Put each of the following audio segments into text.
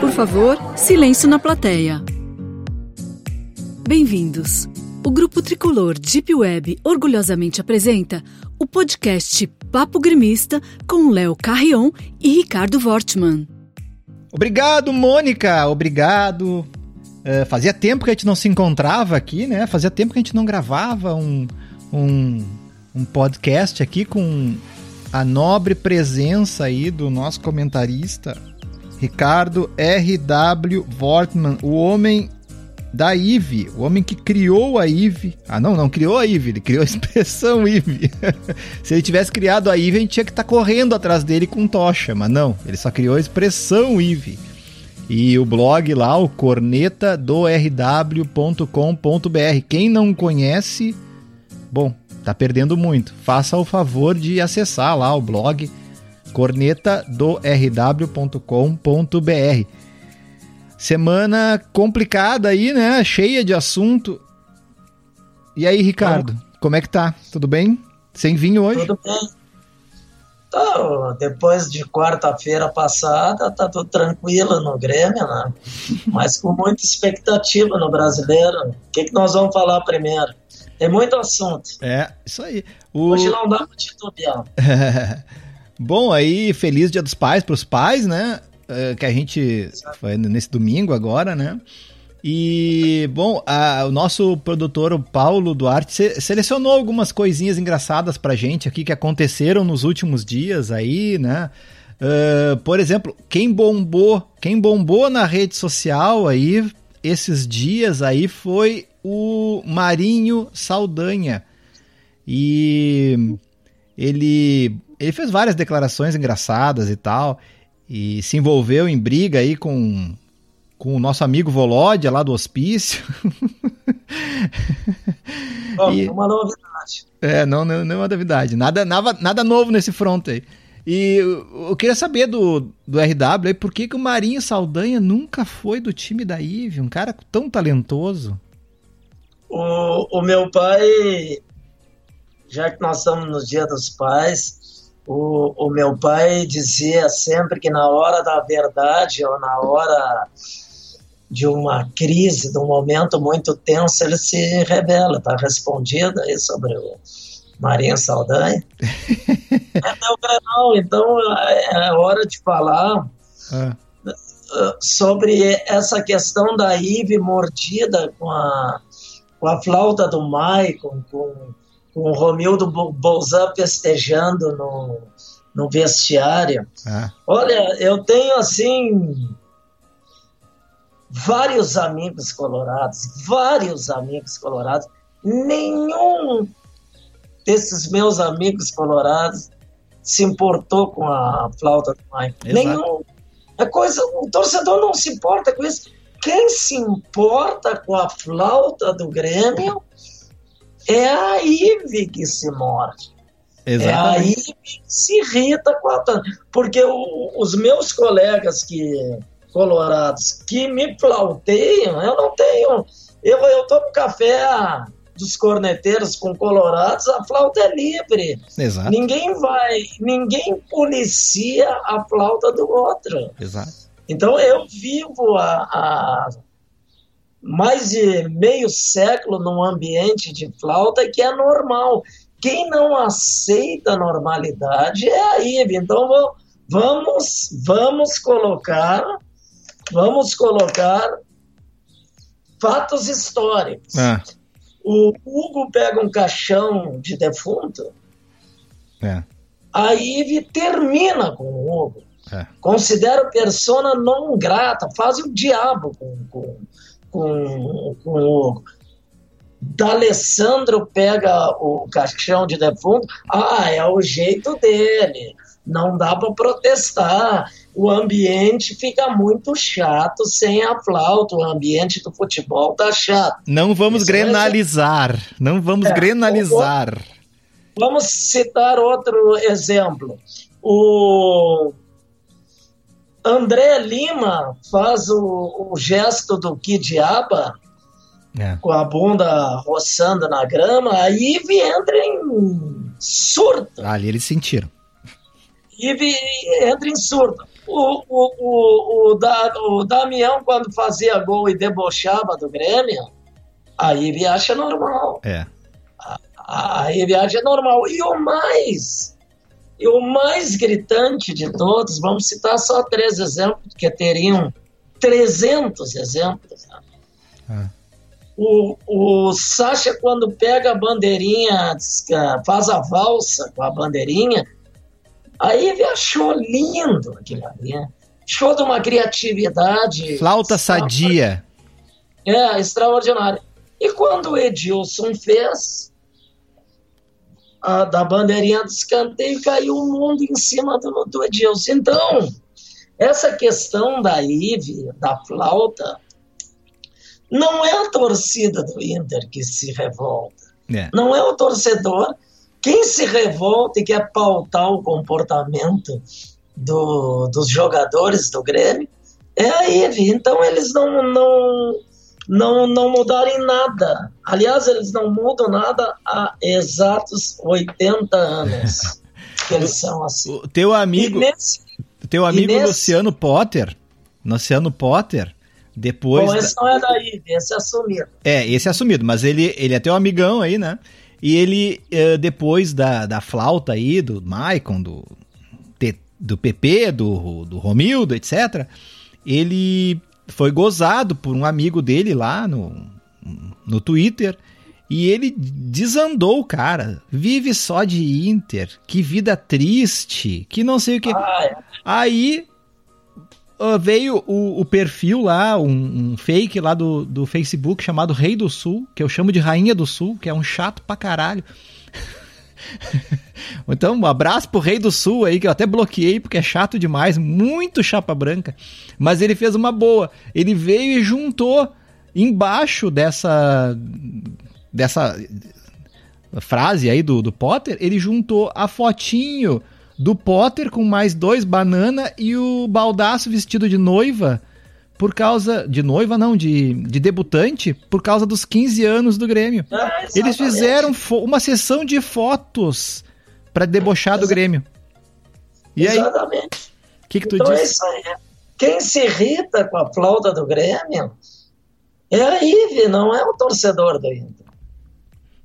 Por favor, silêncio na plateia. Bem-vindos. O Grupo Tricolor Deep Web orgulhosamente apresenta o podcast Papo Grimista com Léo Carrion e Ricardo Wortmann. Obrigado, Mônica. Obrigado. Uh, fazia tempo que a gente não se encontrava aqui, né? Fazia tempo que a gente não gravava um, um, um podcast aqui com a nobre presença aí do nosso comentarista Ricardo R.W. Wortmann, o homem da IVE, o homem que criou a IVE. Ah, não, não criou a IVE, ele criou a expressão IVE. Se ele tivesse criado a IVE, a gente tinha que estar tá correndo atrás dele com tocha, mas não, ele só criou a expressão IVE. E o blog lá, o cornetadorw.com.br. Quem não conhece, bom, tá perdendo muito. Faça o favor de acessar lá o blog cornetadorw.com.br. Semana complicada aí, né? Cheia de assunto. E aí, Ricardo, Bom, como é que tá? Tudo bem? Sem vinho hoje? Tudo bem. Tá, depois de quarta-feira passada, tá tudo tranquilo no Grêmio, né? Mas com muita expectativa no brasileiro. O que, que nós vamos falar primeiro? Tem muito assunto. É, isso aí. O... Hoje não dá pra titubear. Bom, aí, feliz Dia dos Pais para os pais, né? Uh, que a gente foi nesse domingo agora, né? E, bom, a, o nosso produtor, o Paulo Duarte, se, selecionou algumas coisinhas engraçadas pra gente aqui que aconteceram nos últimos dias aí, né? Uh, por exemplo, quem bombou, quem bombou na rede social aí esses dias aí foi o Marinho Saldanha. E ele, ele fez várias declarações engraçadas e tal e se envolveu em briga aí com, com o nosso amigo Volódia lá do hospício. Oh, e, uma novidade. É, não, não, não é uma novidade. Nada, nada, nada novo nesse front aí. E eu, eu queria saber do, do RW aí, por que, que o Marinho Saldanha nunca foi do time da IVE? Um cara tão talentoso. O, o meu pai, já que nós estamos no Dia dos Pais, o, o meu pai dizia sempre que na hora da verdade ou na hora de uma crise, de um momento muito tenso, ele se revela. Está respondido aí sobre o Marinho Saldanha. é então é hora de falar é. sobre essa questão da Ive mordida com a, com a flauta do Maicon, com com o Romildo Bolzan festejando no, no vestiário. Ah. Olha, eu tenho assim vários amigos colorados, vários amigos colorados. Nenhum desses meus amigos colorados se importou com a flauta do Mike. Nenhum. É coisa, o torcedor não se importa com isso. Quem se importa com a flauta do Grêmio é a Ive que se morde. Exatamente. É a Ive que se irrita com a Porque o, os meus colegas que colorados que me flauteiam, eu não tenho. Eu, eu tomo café dos corneteiros com colorados, a flauta é livre. Exato. Ninguém vai, ninguém policia a flauta do outro. Exato. Então eu vivo a mais de meio século num ambiente de flauta que é normal. Quem não aceita a normalidade é a IVE. Então vamos, vamos colocar, vamos colocar fatos históricos. Ah. O Hugo pega um caixão de defunto, é. a IVE termina com o Hugo. É. Considera persona não grata, faz o diabo com, com, com, com o D'Alessandro pega o caixão de defunto, ah, é o jeito dele, não dá para protestar. O ambiente fica muito chato sem a flauta, o ambiente do futebol tá chato. Não vamos Isso grenalizar, é... não vamos é, grenalizar. Vamos citar outro exemplo. O André Lima faz o, o gesto do Kidiaba é. com a bunda roçando na grama, aí entra em, surta. Ali eles sentiram. E entra em surto. O, o, o, o, da, o Damião, quando fazia gol e debochava do Grêmio, aí ele acha normal. É. Aí ele acha normal. E o mais, e o mais gritante de todos, vamos citar só três exemplos, que teriam 300 exemplos. Né? É. O, o Sacha, quando pega a bandeirinha, faz a valsa com a bandeirinha, Aí ele achou lindo aquilo ali. Né? Show de uma criatividade. Flauta sadia. É, extraordinária. E quando o Edilson fez a, da bandeirinha do escanteio, caiu o mundo em cima do, do Edilson. Então, essa questão da IVE, da flauta, não é a torcida do Inter que se revolta. É. Não é o torcedor quem se revolta e quer pautar o comportamento do, dos jogadores do Grêmio é a IVE. Então eles não, não, não, não mudaram em nada. Aliás, eles não mudam nada há exatos 80 anos que eles são assim. O teu amigo, nesse, teu amigo nesse, Luciano Potter, Luciano Potter, depois. Bom, esse da... não é da IVE, esse é assumido. É, esse é assumido, mas ele, ele é teu amigão aí, né? E ele, eh, depois da, da flauta aí, do Maicon, do, do PP, do, do Romildo, etc., ele foi gozado por um amigo dele lá no, no Twitter. E ele desandou o cara. Vive só de Inter. Que vida triste. Que não sei o que. Ah, é. Aí uh, veio o, o, perfil lá, um, um, fake lá do, do Facebook chamado Rei do Sul, que eu chamo de Rainha do Sul, que é um chato pra caralho. então, um abraço pro Rei do Sul aí, que eu até bloqueei porque é chato demais, muito chapa branca. Mas ele fez uma boa. Ele veio e juntou embaixo dessa dessa frase aí do, do Potter, ele juntou a fotinho do Potter com mais dois banana e o Baldaço vestido de noiva por causa de noiva não, de, de debutante, por causa dos 15 anos do Grêmio. Ah, Eles fizeram uma sessão de fotos para debochar do Grêmio. E exatamente. O que, que tu então diz? É isso aí. Quem se irrita com a flauta do Grêmio é a Ive, não é o torcedor do Inter.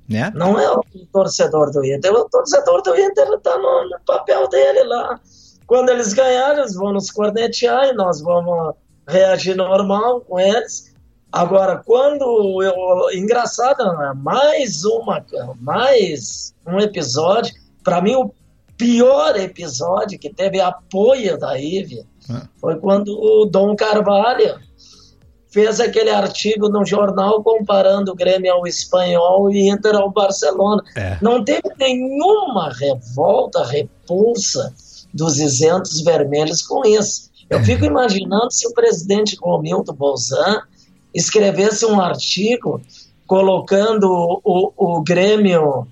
Né? Não é o torcedor do Inter, o torcedor do Inter está no, no, papel dele lá. Quando eles ganharem, eles vão nos cornetear e nós vamos reagir normal com eles. Agora, quando eu, engraçado, né? mais uma, mais um episódio. Para mim, o pior episódio que teve apoio da Ive ah. foi quando o Dom Carvalho fez aquele artigo no jornal comparando o Grêmio ao espanhol e Inter ao Barcelona. É. Não teve nenhuma revolta, repulsa dos isentos vermelhos com isso. Eu fico imaginando se o presidente Romildo Bolzan escrevesse um artigo colocando o, o Grêmio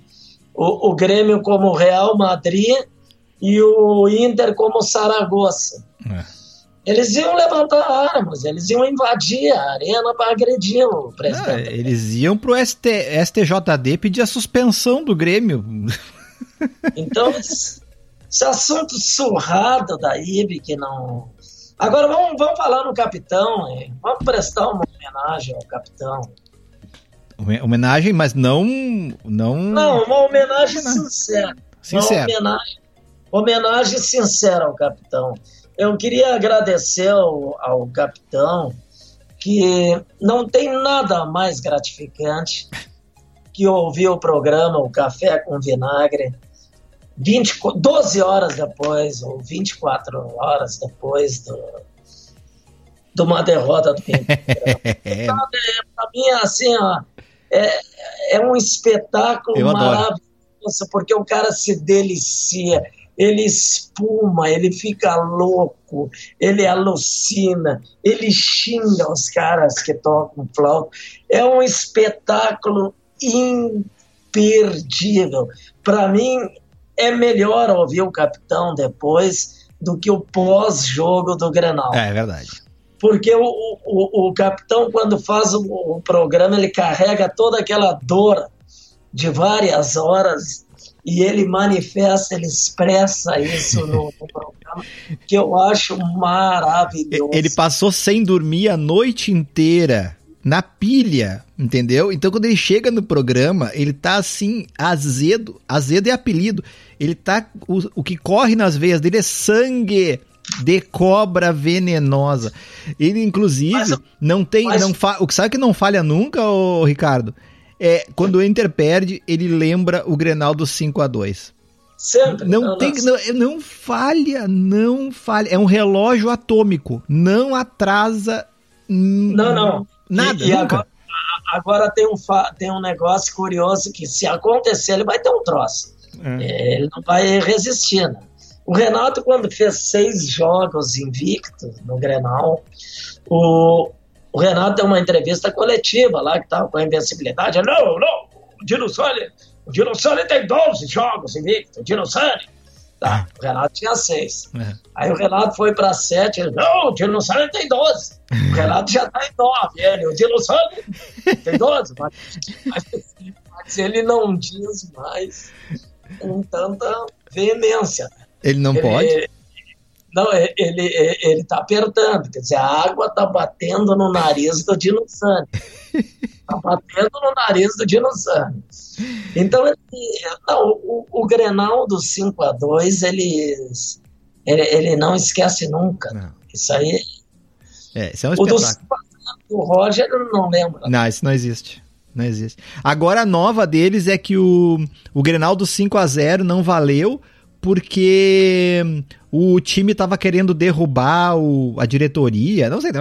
o, o Grêmio como Real Madrid e o Inter como Saragossa. É eles iam levantar armas, eles iam invadir a arena para agredir o presidente. eles iam pro ST, STJD pedir a suspensão do Grêmio. Então, esse, esse assunto surrado da IB que não. Agora vamos, vamos falar no capitão, hein? vamos prestar uma homenagem ao capitão. Homenagem, mas não. Não, não uma homenagem sincera. Sincera. Uma homenagem, homenagem sincera ao capitão. Eu queria agradecer ao, ao capitão, que não tem nada mais gratificante que ouvir o programa O Café com Vinagre 20, 12 horas depois, ou 24 horas depois do, de uma derrota do Pinto. Para mim, assim, ó, é, é um espetáculo maravilhoso, porque o cara se delicia ele espuma, ele fica louco, ele alucina, ele xinga os caras que tocam flauta. É um espetáculo imperdível. Para mim, é melhor ouvir o capitão depois do que o pós-jogo do Grenal. É, é verdade. Porque o, o, o capitão, quando faz o, o programa, ele carrega toda aquela dor de várias horas e ele manifesta, ele expressa isso no, no, programa, que eu acho maravilhoso. Ele passou sem dormir a noite inteira, na pilha, entendeu? Então quando ele chega no programa, ele tá assim, azedo, azedo é apelido. Ele tá, o, o que corre nas veias dele é sangue de cobra venenosa. Ele, inclusive, mas, não tem. Mas... Não fa... O que sabe que não falha nunca, ô, Ricardo? É quando o Inter perde, ele lembra o Grenal do 5 a 2 Sempre. Não, não tem, não, não falha, não falha. É um relógio atômico. Não atrasa. Não, não. Nada, e, e agora, agora, tem, um, tem um negócio curioso que se acontecer, ele vai ter um troço. É. é ele não vai resistir, né? O Renato, quando fez seis jogos invictos no Grenal, o, o Renato deu uma entrevista coletiva lá, que estava com a invencibilidade. Não, não, o Dino Sani, o tem 12 jogos invictos, o. Tá, é. o Renato tinha seis. É. Aí o Renato foi para sete, ele, não, o Dino Sani tem 12. O Renato já está em nove, ele, o Dino Sani tem 12, mas, mas, mas ele não diz mais com tanta veemência. Ele não ele, pode? Não, ele, ele, ele tá apertando, quer dizer, a água tá batendo no nariz do Dinossauro. tá batendo no nariz do Dinossauro. Então, ele, não, o, o Grenal do 5 a 2 ele, ele, ele não esquece nunca. Não. Isso aí. É, isso é um espetáculo. O do 5 do Roger, eu não lembro. Não, isso não existe. Não existe. Agora a nova deles é que o, o Grenal do 5 a 0 não valeu porque o time estava querendo derrubar o, a diretoria, não sei,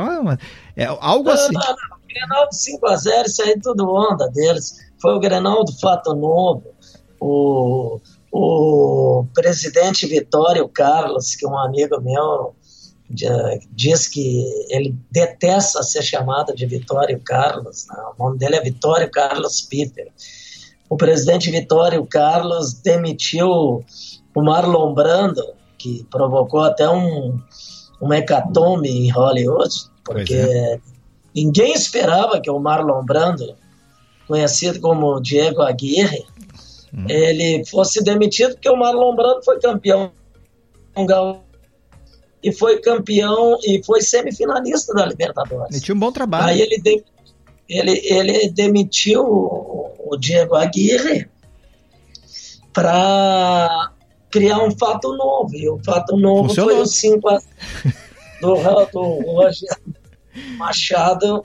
é, algo assim. Não, não, não. O Grenal de 5x0, isso aí é tudo onda deles. Foi o Grenal do Fato Novo. O, o presidente Vitório Carlos, que é um amigo meu, diz que ele detesta ser chamado de Vitório Carlos. Né? O nome dele é Vitório Carlos Peter. O presidente Vitório Carlos demitiu o Marlon Brando, que provocou até um, um hecatombe em Hollywood, porque é. ninguém esperava que o Marlon Brando, conhecido como Diego Aguirre, hum. ele fosse demitido, porque o Marlon Brando foi campeão e foi campeão e foi semifinalista da Libertadores. Ele tinha um bom trabalho. Aí ele, de, ele, ele demitiu o Diego Aguirre para criar um fato novo. E o fato novo Funcionou. foi o 5 a do, do Roger Machado,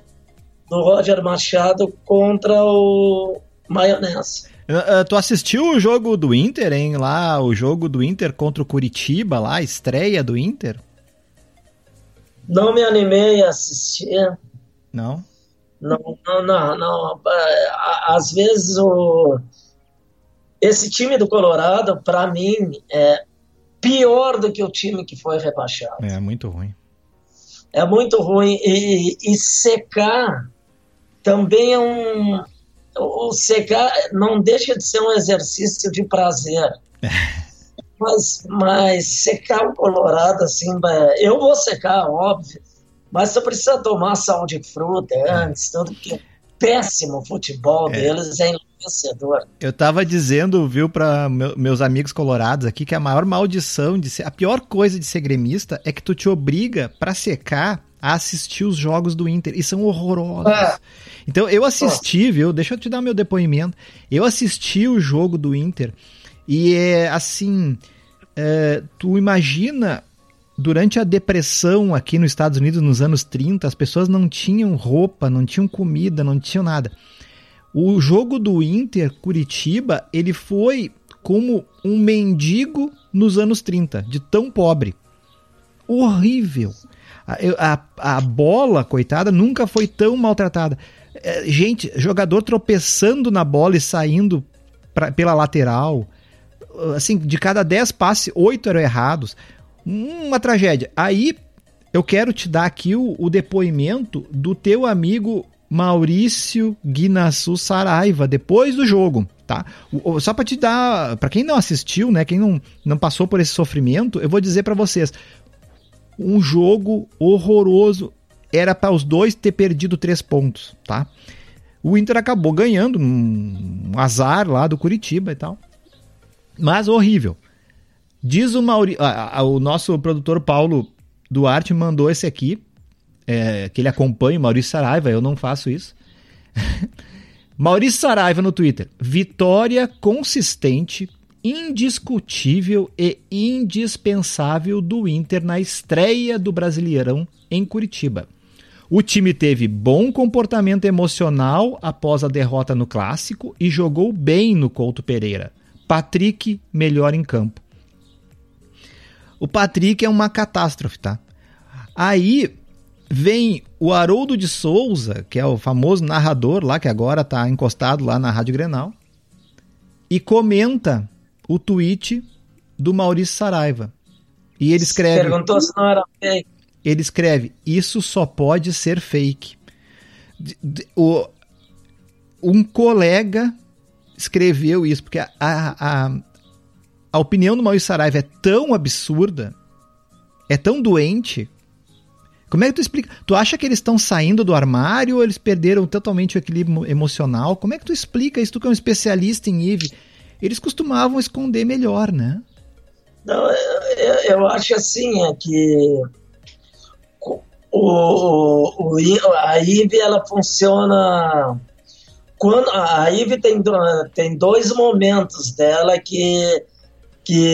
do Roger Machado contra o Maionese. Uh, tu assistiu o jogo do Inter, hein? Lá, o jogo do Inter contra o Curitiba, lá, a estreia do Inter? Não me animei a assistir. Não? Não, não, não. não. Às vezes o esse time do Colorado, para mim, é pior do que o time que foi rebaixado. É muito ruim. É muito ruim. E, e secar também é um. O secar não deixa de ser um exercício de prazer. mas, mas secar o Colorado, assim, eu vou secar, óbvio. Mas você precisa tomar sal de fruta antes, tudo que péssimo futebol é. deles é enlouquecedor. Eu tava dizendo, viu, para meus amigos colorados aqui que a maior maldição de ser, a pior coisa de ser gremista é que tu te obriga para secar a assistir os jogos do Inter e são horrorosos. É. Então eu assisti, viu? Deixa eu te dar meu depoimento. Eu assisti o jogo do Inter e é assim, é, tu imagina durante a depressão aqui nos Estados Unidos nos anos 30, as pessoas não tinham roupa, não tinham comida, não tinham nada. O jogo do Inter Curitiba, ele foi como um mendigo nos anos 30, de tão pobre. Horrível. A, a, a bola, coitada, nunca foi tão maltratada. É, gente, jogador tropeçando na bola e saindo pra, pela lateral. Assim, de cada 10 passes, 8 eram errados uma tragédia. Aí eu quero te dar aqui o, o depoimento do teu amigo Maurício Guinassu Saraiva depois do jogo, tá? Só para te dar, para quem não assistiu, né, quem não, não passou por esse sofrimento, eu vou dizer para vocês, um jogo horroroso, era para os dois ter perdido três pontos, tá? O Inter acabou ganhando um azar lá do Curitiba e tal. Mas horrível. Diz o Mauri... Ah, o nosso produtor Paulo Duarte mandou esse aqui, é, que ele acompanha o Maurício Saraiva, eu não faço isso. Maurício Saraiva no Twitter. Vitória consistente, indiscutível e indispensável do Inter na estreia do Brasileirão em Curitiba. O time teve bom comportamento emocional após a derrota no clássico e jogou bem no Couto Pereira. Patrick melhor em campo. O Patrick é uma catástrofe, tá? Aí vem o Haroldo de Souza, que é o famoso narrador lá, que agora tá encostado lá na Rádio Grenal, e comenta o tweet do Maurício Saraiva. E ele escreve. Perguntou se não era fake ele escreve: Isso só pode ser fake. O, um colega escreveu isso, porque a, a, a opinião do Maurício Saraiva é tão absurda, é tão doente. Como é que tu explica? Tu acha que eles estão saindo do armário ou eles perderam totalmente o equilíbrio emocional? Como é que tu explica isso? Tu que é um especialista em IVE. Eles costumavam esconder melhor, né? Não, eu, eu acho assim, é que o, o, a IVE ela funciona quando a IVE tem, tem dois momentos dela que, que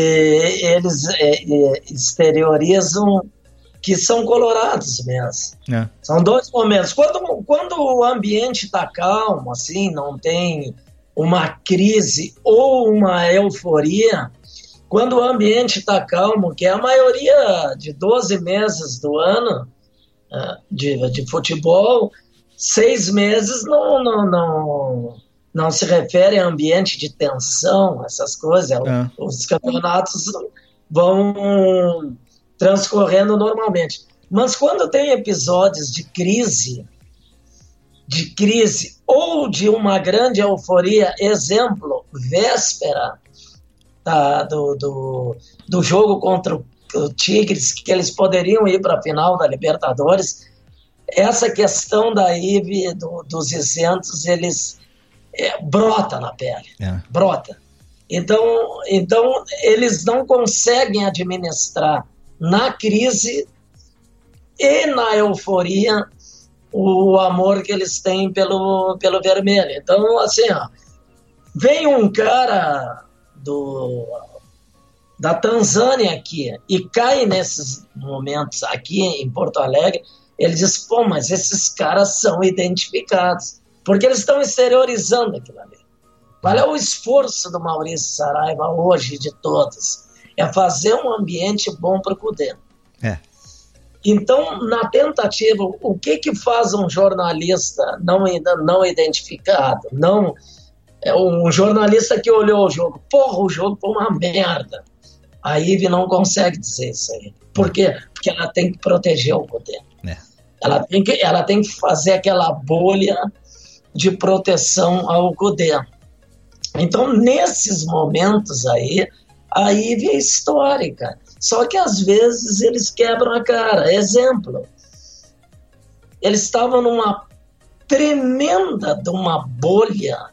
eles é, é, exteriorizam que são colorados mesmo. É. São dois momentos. Quando, quando o ambiente está calmo, assim, não tem uma crise ou uma euforia, quando o ambiente está calmo, que é a maioria de 12 meses do ano, de, de futebol, seis meses não, não, não, não se refere a ambiente de tensão, essas coisas. É. Os campeonatos vão transcorrendo normalmente. Mas quando tem episódios de crise, de crise ou de uma grande euforia, exemplo, véspera tá, do, do, do jogo contra o o Tigres, que eles poderiam ir para a final da Libertadores. Essa questão da IVE, do, dos isentos, eles é, brota na pele, é. brota. Então, então, eles não conseguem administrar na crise e na euforia o amor que eles têm pelo, pelo vermelho. Então, assim, ó, vem um cara do da Tanzânia aqui e cai nesses momentos aqui em Porto Alegre, ele diz: pô, mas esses caras são identificados, porque eles estão exteriorizando aquilo ali. Qual é o esforço do Maurício Saraiva hoje, de todos? É fazer um ambiente bom para o Cudê. É. Então, na tentativa, o que que faz um jornalista não, não identificado? Não é um jornalista que olhou o jogo, porra, o jogo foi uma merda. A IVE não consegue dizer isso aí. Por quê? Porque ela tem que proteger o poder. É. Ela, tem que, ela tem que fazer aquela bolha de proteção ao poder. Então, nesses momentos aí, a IVE é histórica. Só que às vezes eles quebram a cara. Exemplo, eles estavam numa tremenda de uma bolha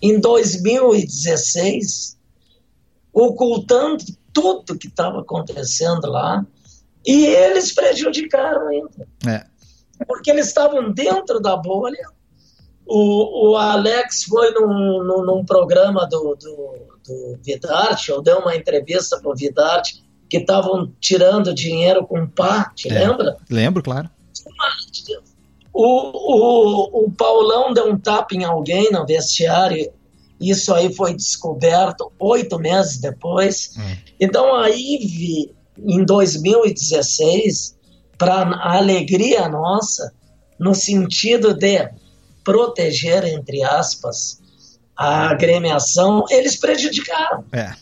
em 2016 ocultando tudo que estava acontecendo lá, e eles prejudicaram ainda. É. Porque eles estavam dentro da bolha. O, o Alex foi num, num, num programa do, do, do Vidarte, ou deu uma entrevista para o Vidarte, que estavam tirando dinheiro com pá, te é. lembra? Lembro, claro. O, o, o Paulão deu um tapa em alguém no vestiário isso aí foi descoberto oito meses depois. Hum. Então a IVE, em 2016, para alegria nossa, no sentido de proteger, entre aspas, a agremiação, eles prejudicaram. É.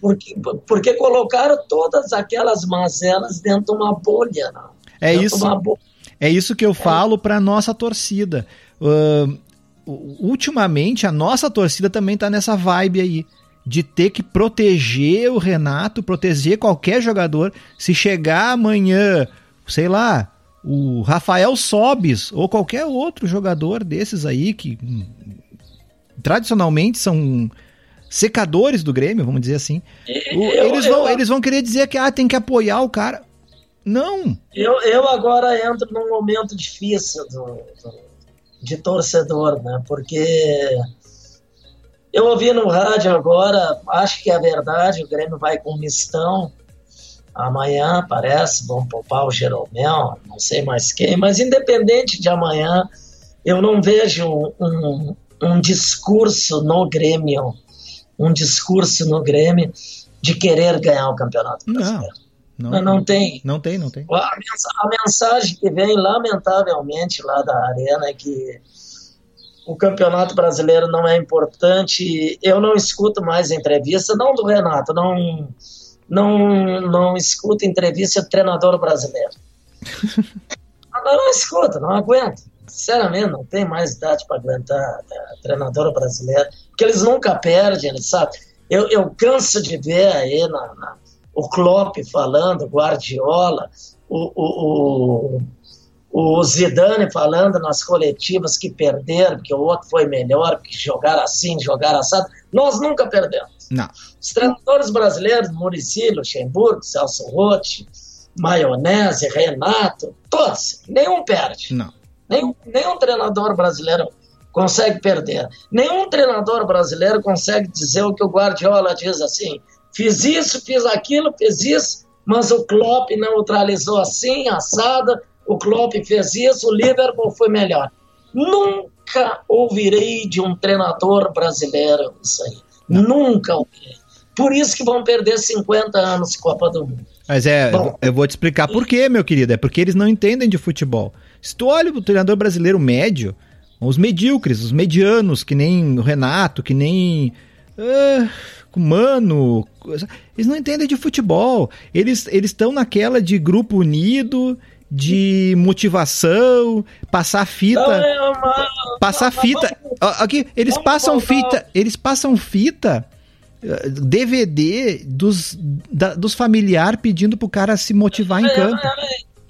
Porque, porque colocaram todas aquelas mazelas dentro de uma bolha. É isso. Bolha. É isso que eu falo para nossa torcida. Uh, ultimamente a nossa torcida também tá nessa vibe aí de ter que proteger o Renato, proteger qualquer jogador. Se chegar amanhã, sei lá, o Rafael Sobis ou qualquer outro jogador desses aí que hum, tradicionalmente são secadores do Grêmio, vamos dizer assim. Eu, O- eles, vão, eu- eles vão querer dizer que ah, tem que apoiar o cara. Não. Eu, eu agora entro num momento difícil do, do- de torcedor, né? Porque eu ouvi no rádio agora, acho que é verdade, o Grêmio vai com mistão amanhã, parece, vão poupar o Jeromel, não sei mais quem, mas independente de amanhã, eu não vejo um, um discurso no Grêmio, um discurso no Grêmio de querer ganhar o Campeonato Não. Brasileiro. Não, Não, não tem. não tem, não tem. A a mensagem que vem, lamentavelmente, lá da Arena é que o Campeonato Brasileiro não é importante. Eu não escuto mais entrevista, não do Renato, não, não, não escuto entrevista de treinador brasileiro. Eu não escuto, não aguento. Sinceramente, não tem mais idade para aguentar é, treinador brasileiro, porque eles nunca perdem, eles sabem. Eu, eu canso de ver aí na, na- o Klopp falando, Guardiola, o, o, o, o Zidane falando nas coletivas que perderam, que o outro foi melhor, que jogaram assim, jogaram assado. Nós nunca perdemos. Não. Os treinadores brasileiros, Muricy, Luxemburgo, Celso Rotti, Maionese, Renato, todos, nenhum perde. Não. Nenhum, nenhum treinador brasileiro consegue perder. Nenhum treinador brasileiro consegue dizer o que o Guardiola diz assim: fiz isso, fiz aquilo, fiz isso, mas o Klopp neutralizou assim, assada, o Klopp fez isso, o Liverpool foi melhor. Nunca ouvirei de um treinador brasileiro isso aí. Nunca ouvirei. Por isso que vão perder 50 anos Copa do Mundo. Mas é, Bom. eu vou te explicar por quê, meu querido. É porque eles não entendem de futebol. Se tu olha o treinador brasileiro médio, os medíocres, os medianos, que nem o Renato, que nem ah, o Mano, eles não entendem de futebol. Eles eles estão naquela de grupo unido, de motivação, passar fita. Passar fita. Aqui, eles passam fita. Eles passam fita. eh, DVD dos, da- dos familiares pedindo pro cara se motivar em campo.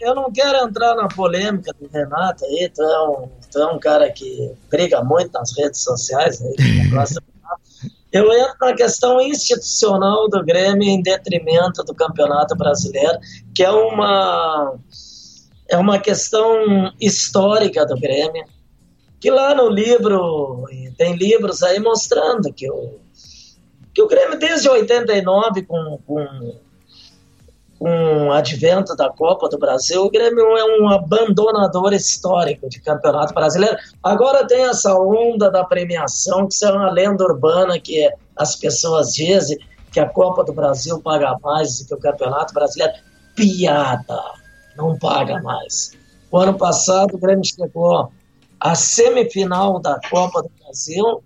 Eu não quero entrar na polêmica do Renato aí, tu é um, tu é um cara que briga muito nas redes sociais. Aí. Eu entro na questão institucional do Grêmio em detrimento do Campeonato Brasileiro, que é uma, é uma questão histórica do Grêmio, que lá no livro, tem livros aí mostrando que o, que o Grêmio desde 89 com, com com o advento da Copa do Brasil, o Grêmio é um abandonador histórico de Campeonato Brasileiro. Agora tem essa onda da premiação, que isso é uma lenda urbana que as pessoas dizem que a Copa do Brasil paga mais do que o Campeonato Brasileiro. Piada, não paga mais. O ano passado o Grêmio chegou à semifinal da Copa do Brasil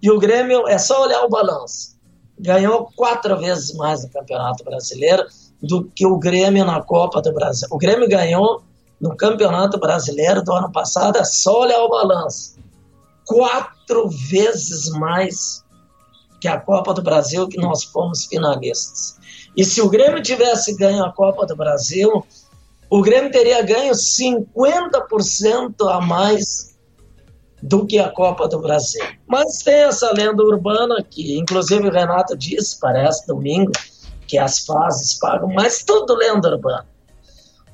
e o Grêmio, é só olhar o balanço, ganhou quatro vezes mais no Campeonato Brasileiro do que o Grêmio na Copa do Brasil. O Grêmio ganhou no Campeonato Brasileiro do ano passado, é só olhar o balanço. Quatro vezes mais que a Copa do Brasil que nós fomos finalistas. E se o Grêmio tivesse ganho a Copa do Brasil, o Grêmio teria ganho 50% a mais do que a Copa do Brasil. Mas tem essa lenda urbana que, inclusive, o Renato disse, parece, domingo, que as fases pagam, mas tudo lenda urbana.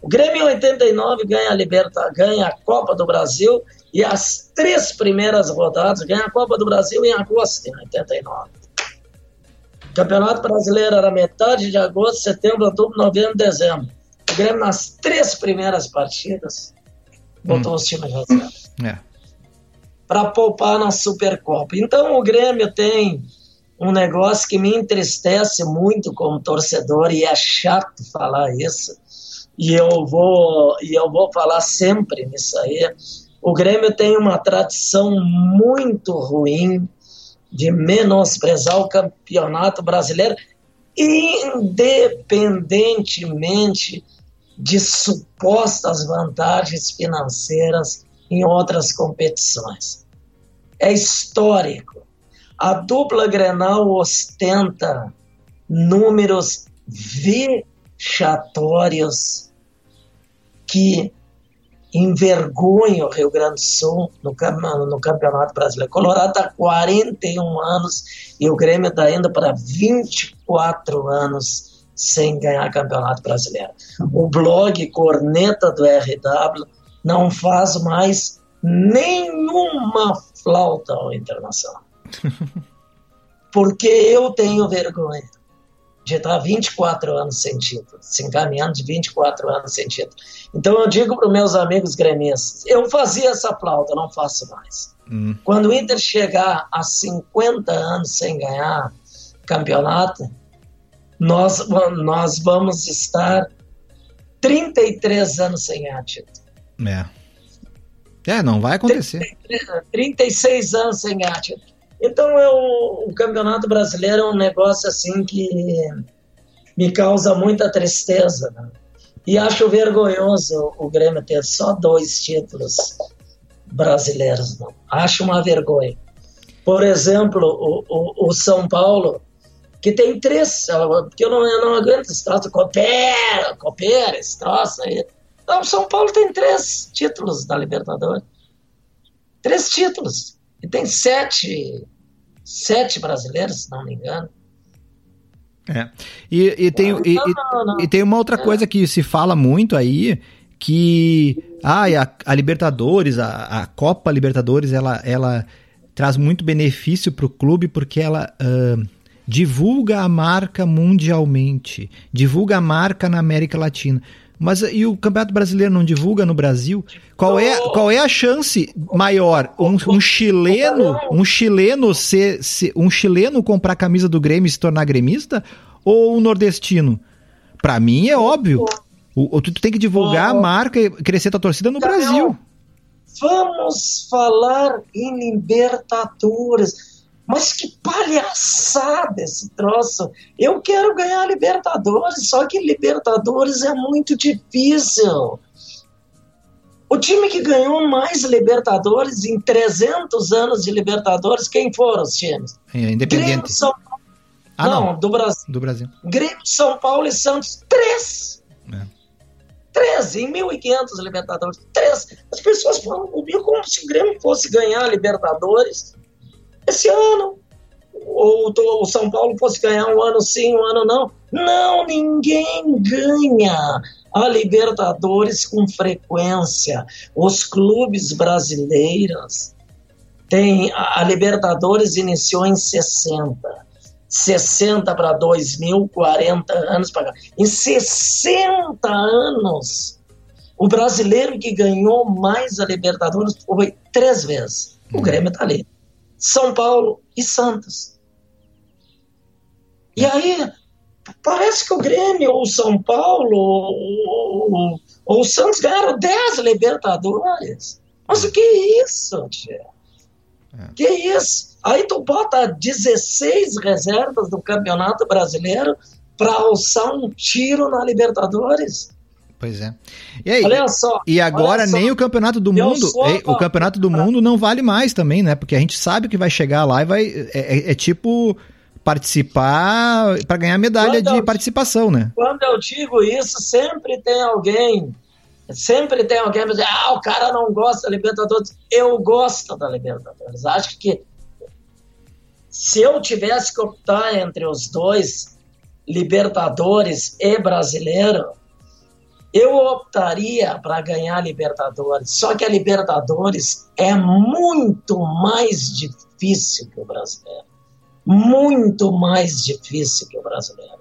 O Grêmio em 89 ganha a Liberta, ganha a Copa do Brasil e as três primeiras rodadas ganha a Copa do Brasil em agosto em 89. O Campeonato Brasileiro era metade de agosto, setembro, outubro, novembro, dezembro. O Grêmio nas três primeiras partidas botou os times reserva É. para poupar na Supercopa. Então o Grêmio tem um negócio que me entristece muito como torcedor e é chato falar isso. E eu vou e eu vou falar sempre nisso aí. O Grêmio tem uma tradição muito ruim de menosprezar o campeonato brasileiro, independentemente de supostas vantagens financeiras em outras competições. É histórico. A dupla Grenal ostenta números vexatórios que envergonha o Rio Grande do Sul no, no Campeonato Brasileiro. Colorado está 41 anos e o Grêmio está indo para 24 anos sem ganhar Campeonato Brasileiro. O blog Corneta do RW não faz mais nenhuma flauta ao Internacional. Porque eu tenho vergonha de estar 24 anos sem título, se encaminhando de 24 anos sem título. Então eu digo para os meus amigos gremistas, eu fazia essa flauta, não faço mais. Hum. Quando o Inter chegar a 50 anos sem ganhar campeonato, nós, nós vamos estar 33 anos sem ganhar título. É. É, não vai acontecer. 33, 36 anos sem título. Então eu, o Campeonato Brasileiro é um negócio assim que me causa muita tristeza. Né? E acho vergonhoso o Grêmio ter só dois títulos brasileiros. Não. Acho uma vergonha. Por exemplo, o, o, o, São Paulo, que tem três, porque eu não, eu não aguento esse troço, coopera, coopera, esse troço aí. Não, o São Paulo tem três títulos da Libertadores. Três títulos. E tem sete, sete brasileiros, se não me engano. É. E, e, tem, não, e, não, não. e, tem uma outra é. coisa que se fala muito aí, que ah, a, a Libertadores, a, a, Copa Libertadores, ela, ela traz muito benefício para o clube porque ela uh, divulga a marca mundialmente, divulga a marca na América Latina. Mas e o Campeonato Brasileiro não divulga no Brasil? Qual é, qual é a chance maior? Um, um chileno, um chileno ser, ser, um chileno comprar a camisa do Grêmio e se tornar gremista ou um nordestino? Para mim é óbvio. O, o, tu tem que divulgar a marca e crescer tua torcida no Brasil. Vamos falar em Libertadores. Mas que palhaçada esse troço! Eu quero ganhar Libertadores, só que Libertadores é muito difícil. O time que ganhou mais Libertadores em 300 anos de Libertadores, quem foram os times? É, Independente. Grêmio, São... Ah, não, não, do Brasil. Do Brasil. Grêmio, São Paulo e Santos, três. É. Três, em 1.500 Libertadores, três. As pessoas falam comigo como se o Grêmio fosse ganhar Libertadores esse ano. Ou o São Paulo fosse ganhar um ano sim, um ano não. Não, ninguém ganha a Libertadores com frequência. Os clubes brasileiros têm. A Libertadores iniciou em 60. 60 para 2000, 40 anos para cá. Em 60 anos, o brasileiro que ganhou mais a Libertadores foi três vezes. O uhum. Grêmio está ali. São Paulo e Santos. E aí, parece que o Grêmio, ou São Paulo, ou, ou o Santos ganharam 10 Libertadores. Mas o que é isso, tia? É. Que isso? Aí tu bota 16 reservas do Campeonato Brasileiro para alçar um tiro na Libertadores. Pois é. E aí? Olha só. E agora nem só. o campeonato do mundo, o campeonato do mundo não vale mais também, né? Porque a gente sabe que vai chegar lá e vai é, é, é tipo participar para ganhar medalha quando de eu, participação, né? Quando eu digo isso, sempre tem alguém, sempre tem alguém que diz, ah, o cara não gosta da Libertadores. Eu gosto da Libertadores. Acho que se eu tivesse que optar entre os dois, Libertadores e Brasileiro, eu optaria para ganhar a Libertadores. Só que a Libertadores é muito mais difícil que o brasileiro. Muito mais difícil que o brasileiro.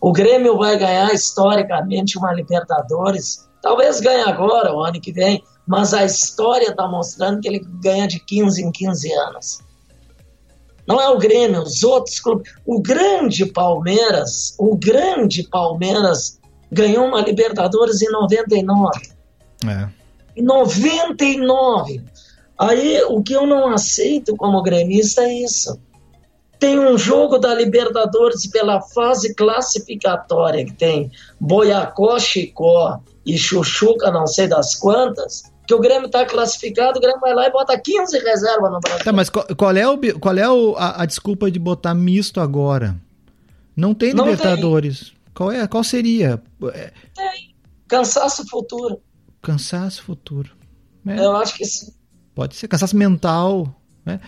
O Grêmio vai ganhar historicamente uma Libertadores. Talvez ganhe agora, o ano que vem, mas a história está mostrando que ele ganha de 15 em 15 anos. Não é o Grêmio, os outros clubes. O grande Palmeiras, o grande Palmeiras ganhou uma Libertadores em 99. É. Em 99. Aí o que eu não aceito como gremista é isso. Tem um jogo da Libertadores pela fase classificatória que tem Boiacó, Chicó e Chuchuca, não sei das quantas, que o Grêmio está classificado, o Grêmio vai lá e bota 15 reservas no Brasil. Tá, mas qual, qual é, o, qual é o, a, a, desculpa de botar misto agora? Não tem Libertadores. Não tem. Qual, é, qual seria? Tem. Cansaço futuro. Cansaço futuro. É. Eu acho que sim. Pode ser cansaço mental. Né?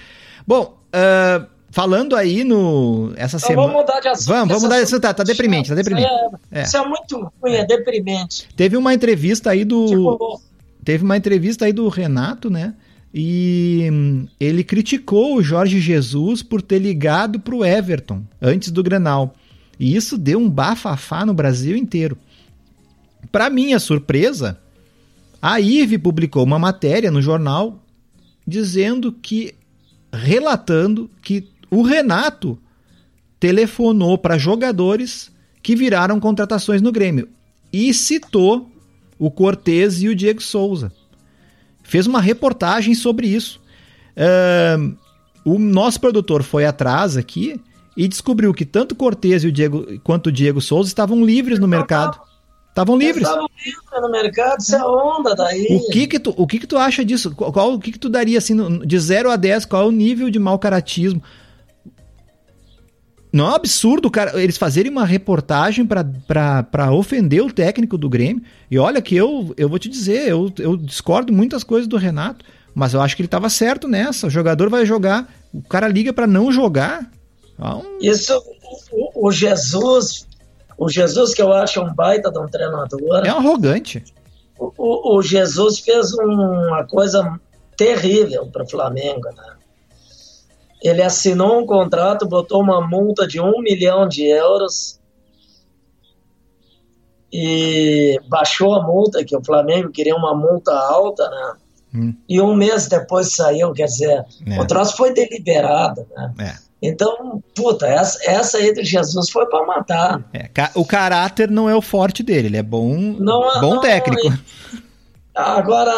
Bom, uh, falando aí no. Essa então, semana. Vamos mudar de assunto. Vamos, vamos mudar de assunto. Tá, tá deprimente, tá deprimente. Isso é, é. Isso é muito ruim, é deprimente. Teve uma entrevista aí do. Tipo, teve uma entrevista aí do Renato, né? E hum, ele criticou o Jorge Jesus por ter ligado pro Everton antes do Grenal. E isso deu um bafafá no Brasil inteiro. Para minha surpresa, a IVE publicou uma matéria no jornal dizendo que relatando que o Renato telefonou para jogadores que viraram contratações no Grêmio e citou o Cortez e o Diego Souza. Fez uma reportagem sobre isso. Uh, o nosso produtor foi atrás aqui e descobriu que tanto Cortez e o Diego, quanto o Diego Souza estavam livres no mercado. Estavam livres. Estavam livres no mercado, isso é onda daí. O que que tu, o que que tu acha disso? Qual, o que que tu daria assim de 0 a 10, qual é o nível de mau caratismo? Não é um absurdo, cara, eles fazerem uma reportagem para ofender o técnico do Grêmio. E olha que eu, eu vou te dizer, eu, eu discordo muitas coisas do Renato, mas eu acho que ele estava certo nessa. O jogador vai jogar, o cara liga para não jogar. Então... Isso, o, o, Jesus, o Jesus que eu acho um baita de um treinador. É arrogante. O, o, o Jesus fez uma coisa terrível para o Flamengo, né? Ele assinou um contrato, botou uma multa de um milhão de euros e baixou a multa, que o Flamengo queria uma multa alta, né? Hum. E um mês depois saiu, quer dizer, é. o troço foi deliberado, né? É. Então, puta, essa, essa aí do Jesus foi para matar. É, o caráter não é o forte dele, ele é bom, não, bom não, técnico. Agora,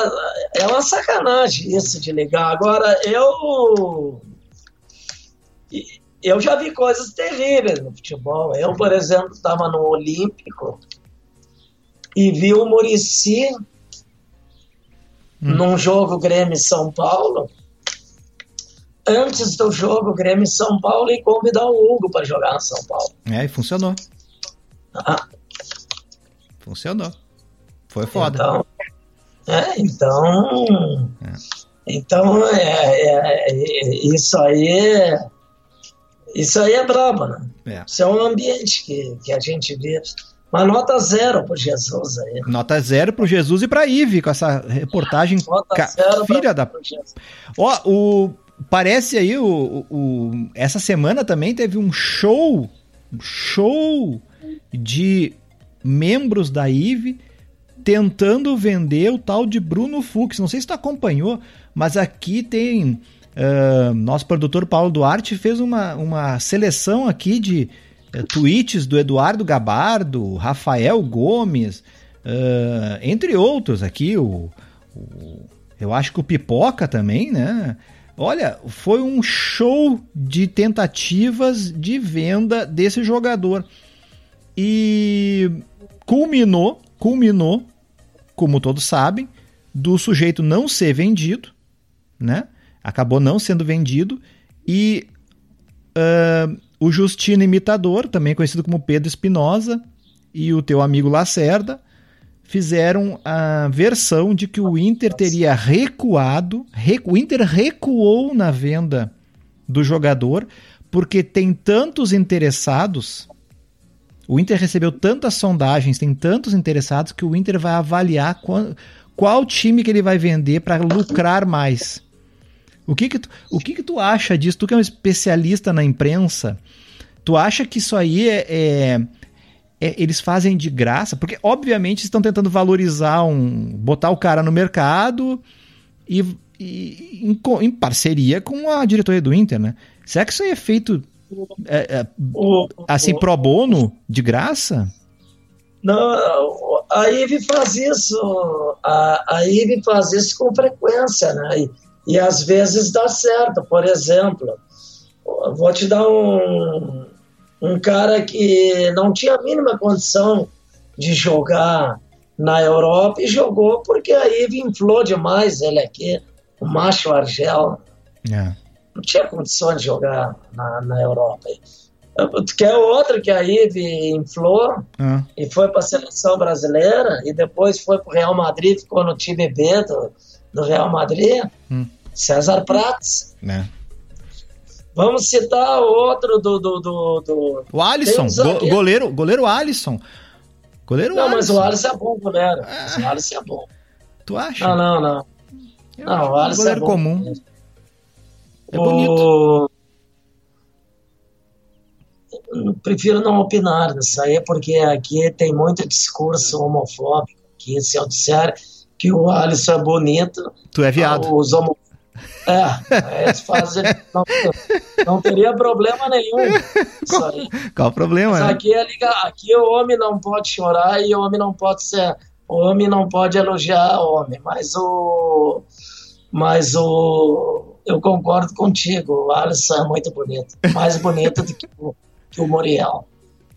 é uma sacanagem isso de ligar. Agora, eu eu já vi coisas terríveis no futebol. Eu, por exemplo, estava no Olímpico e vi o Murici hum. num jogo Grêmio-São Paulo. Antes do jogo Grêmio-São Paulo e convidar o Hugo para jogar no São Paulo. É, e funcionou. Ah. Funcionou. Foi foda. Então, é, então, é. então é, é, é isso aí isso aí é brabo, né? É. Isso é um ambiente que, que a gente vê. Uma nota zero pro Jesus aí. Nota zero pro Jesus e pra Ive, com essa reportagem nota zero filha da. Ó, o. Parece aí, o, o, essa semana também teve um show, show de membros da IVE tentando vender o tal de Bruno Fux. Não sei se tu acompanhou, mas aqui tem Uh, nosso produtor Paulo Duarte fez uma, uma seleção aqui de uh, tweets do Eduardo Gabardo, Rafael Gomes, uh, entre outros aqui, o, o, eu acho que o Pipoca também, né? Olha, foi um show de tentativas de venda desse jogador. E culminou, culminou, como todos sabem, do sujeito não ser vendido, né? acabou não sendo vendido e uh, o Justino Imitador, também conhecido como Pedro Espinosa, e o teu amigo Lacerda fizeram a versão de que o Inter teria recuado, recu, o Inter recuou na venda do jogador porque tem tantos interessados. O Inter recebeu tantas sondagens, tem tantos interessados que o Inter vai avaliar qual, qual time que ele vai vender para lucrar mais. O que que tu, o que que tu acha disso? Tu que é um especialista na imprensa, tu acha que isso aí é, é, é eles fazem de graça? Porque obviamente estão tentando valorizar um, botar o cara no mercado e, e em, em, parceria com a diretoria do Inter, né? Será que isso aí é feito é, é, assim pro bono, de graça? Não, a IVE faz isso, a, a IVE faz isso com frequência, né? E, e às vezes dá certo. Por exemplo, vou te dar um, um cara que não tinha a mínima condição de jogar na Europa e jogou porque a Ive inflou demais ele aqui, o macho Argel. É. Não tinha condições de jogar na, na Europa. Que é outro que a Ive inflou ah. e foi para a seleção brasileira e depois foi para o Real Madrid, ficou no time B do, do Real Madrid. Hum. César Prates. É. Vamos citar outro do. do, do, do... O Alisson, go, goleiro, goleiro Alisson. Goleiro Não, Alisson. mas o Alisson é bom, goleiro. É. O Alisson é bom. Tu acha? Não, não, não. Eu não, o Alisson é goleiro é bom. comum. É bonito. O... Prefiro não opinar nisso aí, porque aqui tem muito discurso homofóbico. Que se eu disser que o Alisson é bonito, tu é viado. Os homofóbicos é, fazem, não, não teria problema nenhum. Qual, qual o problema? Né? Aqui, é liga, aqui o homem não pode chorar e o homem não pode ser. O homem não pode elogiar o homem, mas o. Mas o. Eu concordo contigo, o Alisson é muito bonito. Mais bonito do que o, que o Muriel.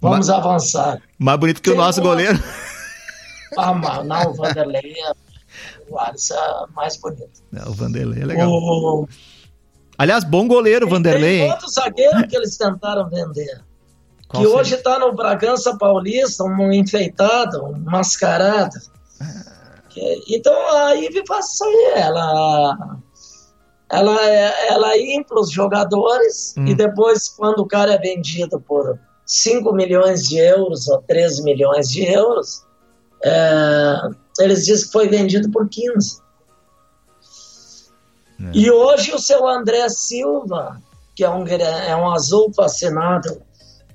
Vamos Ma, avançar. Mais bonito que Tem o nosso uma... goleiro. Ah, mas não, o Vanderlei é o Alisson é mais bonito. É, o Vanderlei é legal. O... Aliás, bom goleiro, o Vanderlei. Tem outro zagueiro que eles tentaram vender. Qual que seria? hoje está no Bragança Paulista, um enfeitado, um mascarado. Que, então a Ive isso aí, ela ela, é, ela infla os jogadores hum. e depois, quando o cara é vendido por 5 milhões de euros ou 3 milhões de euros, é, eles dizem que foi vendido por 15. É. E hoje o seu André Silva, que é um, é um azul fascinado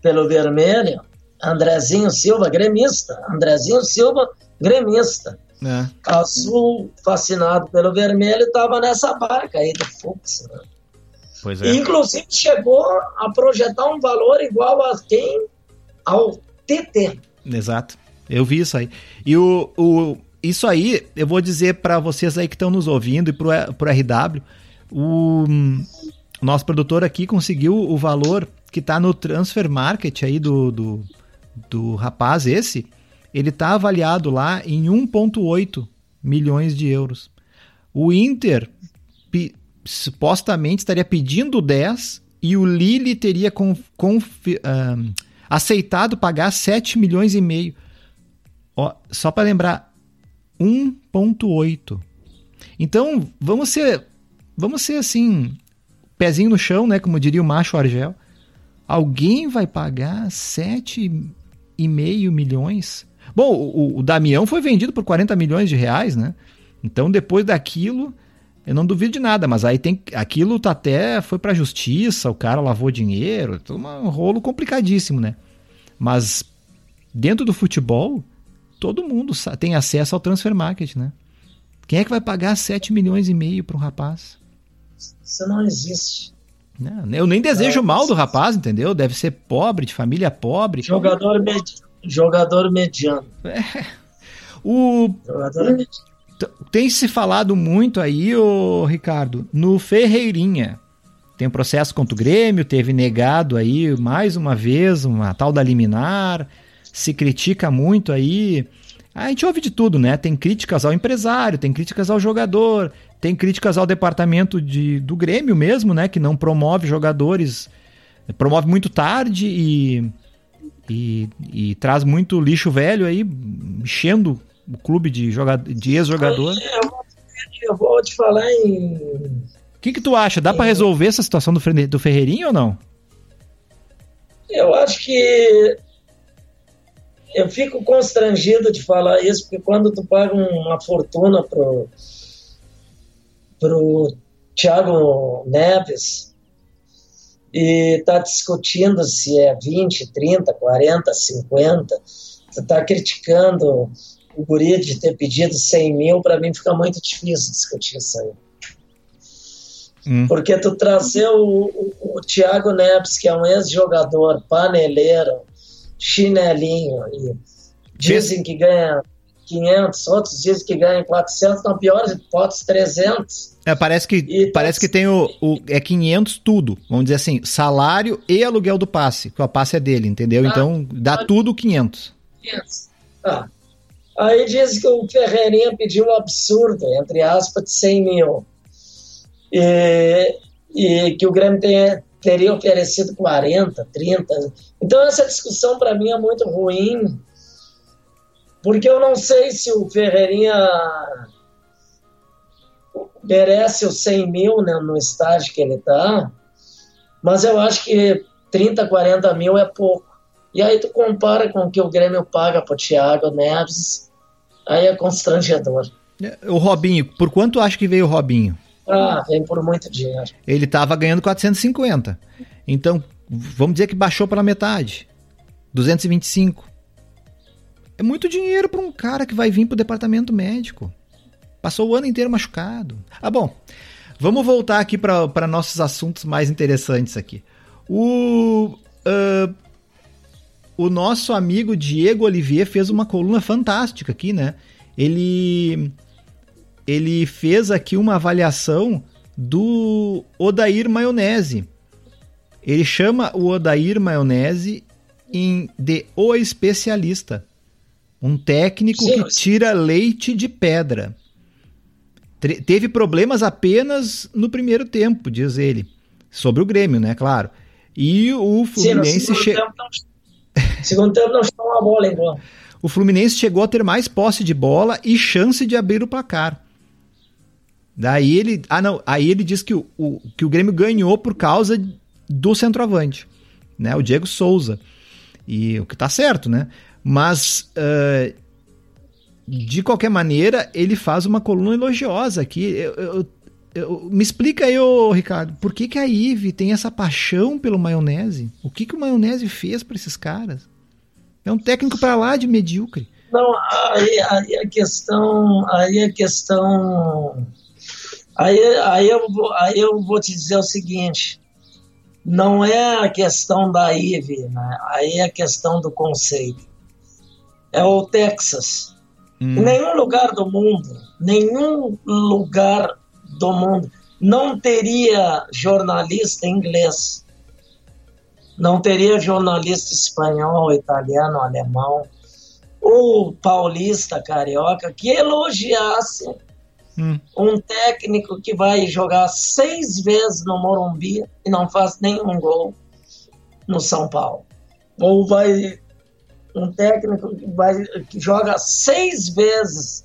pelo vermelho, Andrezinho Silva, gremista. Andrezinho Silva, gremista. É. Azul fascinado pelo vermelho, estava nessa barca aí do Fux. Né? Pois é. Inclusive chegou a projetar um valor igual a quem? Ao TT. Exato. Eu vi isso aí. E o, o, isso aí, eu vou dizer para vocês aí que estão nos ouvindo e pro, pro RW, o, o nosso produtor aqui conseguiu o valor que está no transfer market aí do, do, do rapaz esse, ele está avaliado lá em 1,8 milhões de euros. O Inter pi, supostamente estaria pedindo 10 e o Lille teria uh, aceitado pagar 7 milhões e meio. Ó, só para lembrar, 1.8. Então, vamos ser vamos ser assim, pezinho no chão, né, como diria o macho Argel. Alguém vai pagar 7,5 milhões? Bom, o, o Damião foi vendido por 40 milhões de reais, né? Então, depois daquilo, eu não duvido de nada, mas aí tem aquilo tá até foi para justiça, o cara lavou dinheiro, um rolo complicadíssimo, né? Mas dentro do futebol, todo mundo tem acesso ao transfer market, né? Quem é que vai pagar 7 milhões e meio para um rapaz? Isso não existe. Não, eu nem desejo não, mal do rapaz, entendeu? Deve ser pobre, de família pobre. Jogador. Jogador mediano. É. O... Jogador mediano. Tem se falado muito aí, ô Ricardo, no Ferreirinha. Tem um processo contra o Grêmio, teve negado aí mais uma vez uma tal da liminar se critica muito aí. A gente ouve de tudo, né? Tem críticas ao empresário, tem críticas ao jogador, tem críticas ao departamento de, do Grêmio mesmo, né? Que não promove jogadores, promove muito tarde e, e, e traz muito lixo velho aí, enchendo o clube de, de ex-jogador. Eu vou te falar em. O que, que tu acha? Dá para resolver essa situação do, do Ferreirinho ou não? Eu acho que eu fico constrangido de falar isso, porque quando tu paga uma fortuna pro, pro Thiago Neves e tá discutindo se é 20, 30, 40, 50, tu tá criticando o guri de ter pedido 100 mil, para mim fica muito difícil discutir isso aí. Hum. Porque tu trazer o, o, o Thiago Neves, que é um ex-jogador paneleiro, chinelinho. E dizem que ganha 500, outros dizem que ganha 400, não, pior hipótese, 300. É, parece que, e parece que tem o, o, é 500 tudo, vamos dizer assim, salário e aluguel do passe, que o passe é dele, entendeu? Ah, então dá ah, tudo 500. 500. Ah. Aí diz que o Ferreirinha pediu um absurdo, entre aspas, de 100 mil. E, e que o Grêmio tem, teria oferecido 40, 30. Então essa discussão para mim é muito ruim, porque eu não sei se o Ferreirinha merece os 100 mil né, no estágio que ele está, mas eu acho que 30, 40 mil é pouco. E aí tu compara com o que o Grêmio paga para o Thiago Neves, aí é constrangedor. É, o Robinho, por quanto acha que veio o Robinho? Ah, vem por muito dinheiro. Ele estava ganhando 450. Então, vamos dizer que baixou pela metade. 225. É muito dinheiro para um cara que vai vir para o departamento médico. Passou o ano inteiro machucado. Ah, bom. Vamos voltar aqui para nossos assuntos mais interessantes aqui. O, uh, o nosso amigo Diego Olivier fez uma coluna fantástica aqui, né? Ele ele fez aqui uma avaliação do Odair Maionese. Ele chama o Odair Maionese em de O Especialista, um técnico que tira leite de pedra. Teve problemas apenas no primeiro tempo, diz ele. Sobre o Grêmio, né? Claro. E o Fluminense. Sim, segundo, tempo não bola, então. O Fluminense chegou a ter mais posse de bola e chance de abrir o placar. Daí ele. Ah, não. Aí ele diz que o, o, que o Grêmio ganhou por causa do centroavante, né? O Diego Souza. E o que tá certo, né? Mas. Uh, de qualquer maneira, ele faz uma coluna elogiosa aqui. Eu, eu, eu, me explica aí, ô, Ricardo, por que, que a Ive tem essa paixão pelo maionese? O que, que o maionese fez para esses caras? É um técnico para lá de medíocre. Não, aí, aí a questão. Aí a questão Aí, aí, eu vou, aí eu vou te dizer o seguinte: não é a questão da IVE, né? aí é a questão do conceito. É o Texas. Hum. Em nenhum lugar do mundo, nenhum lugar do mundo não teria jornalista inglês, não teria jornalista espanhol, italiano, alemão, ou paulista, carioca, que elogiasse Hum. Um técnico que vai jogar seis vezes no Morumbi e não faz nenhum gol no São Paulo. Ou vai um técnico que, vai, que joga seis vezes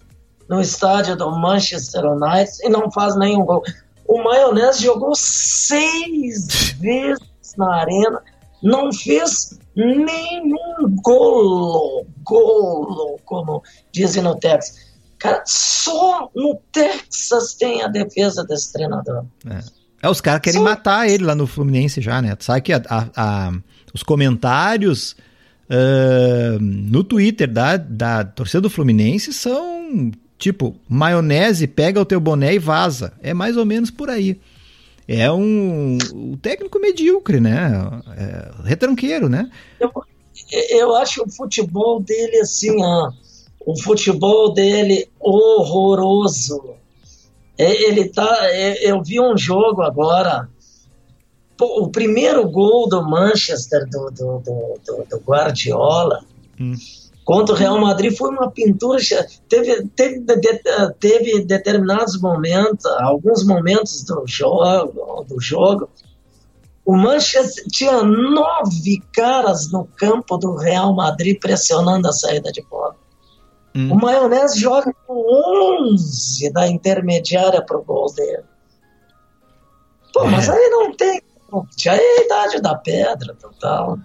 no estádio do Manchester United e não faz nenhum gol. O Maionese jogou seis vezes na arena, não fez nenhum golo, golo, como dizem no Texas. Cara, só no Texas tem a defesa desse treinador. É, é os caras querem só... matar ele lá no Fluminense já, né? Sabe que a, a, a, os comentários uh, no Twitter da, da torcida do Fluminense são tipo, maionese, pega o teu boné e vaza. É mais ou menos por aí. É um, um técnico medíocre, né? É, retranqueiro, né? Eu, eu acho o futebol dele assim, ó o futebol dele horroroso. Ele tá. Eu vi um jogo agora. o primeiro gol do Manchester, do, do, do, do Guardiola, hum. contra o Real Madrid, foi uma pintura. Teve, teve, teve determinados momentos, alguns momentos do jogo, do jogo. O Manchester tinha nove caras no campo do Real Madrid pressionando a saída de bola. Hum. O Maionese joga com 11 da intermediária pro gol dele. Pô, é. mas aí não tem. Já é a idade da pedra total.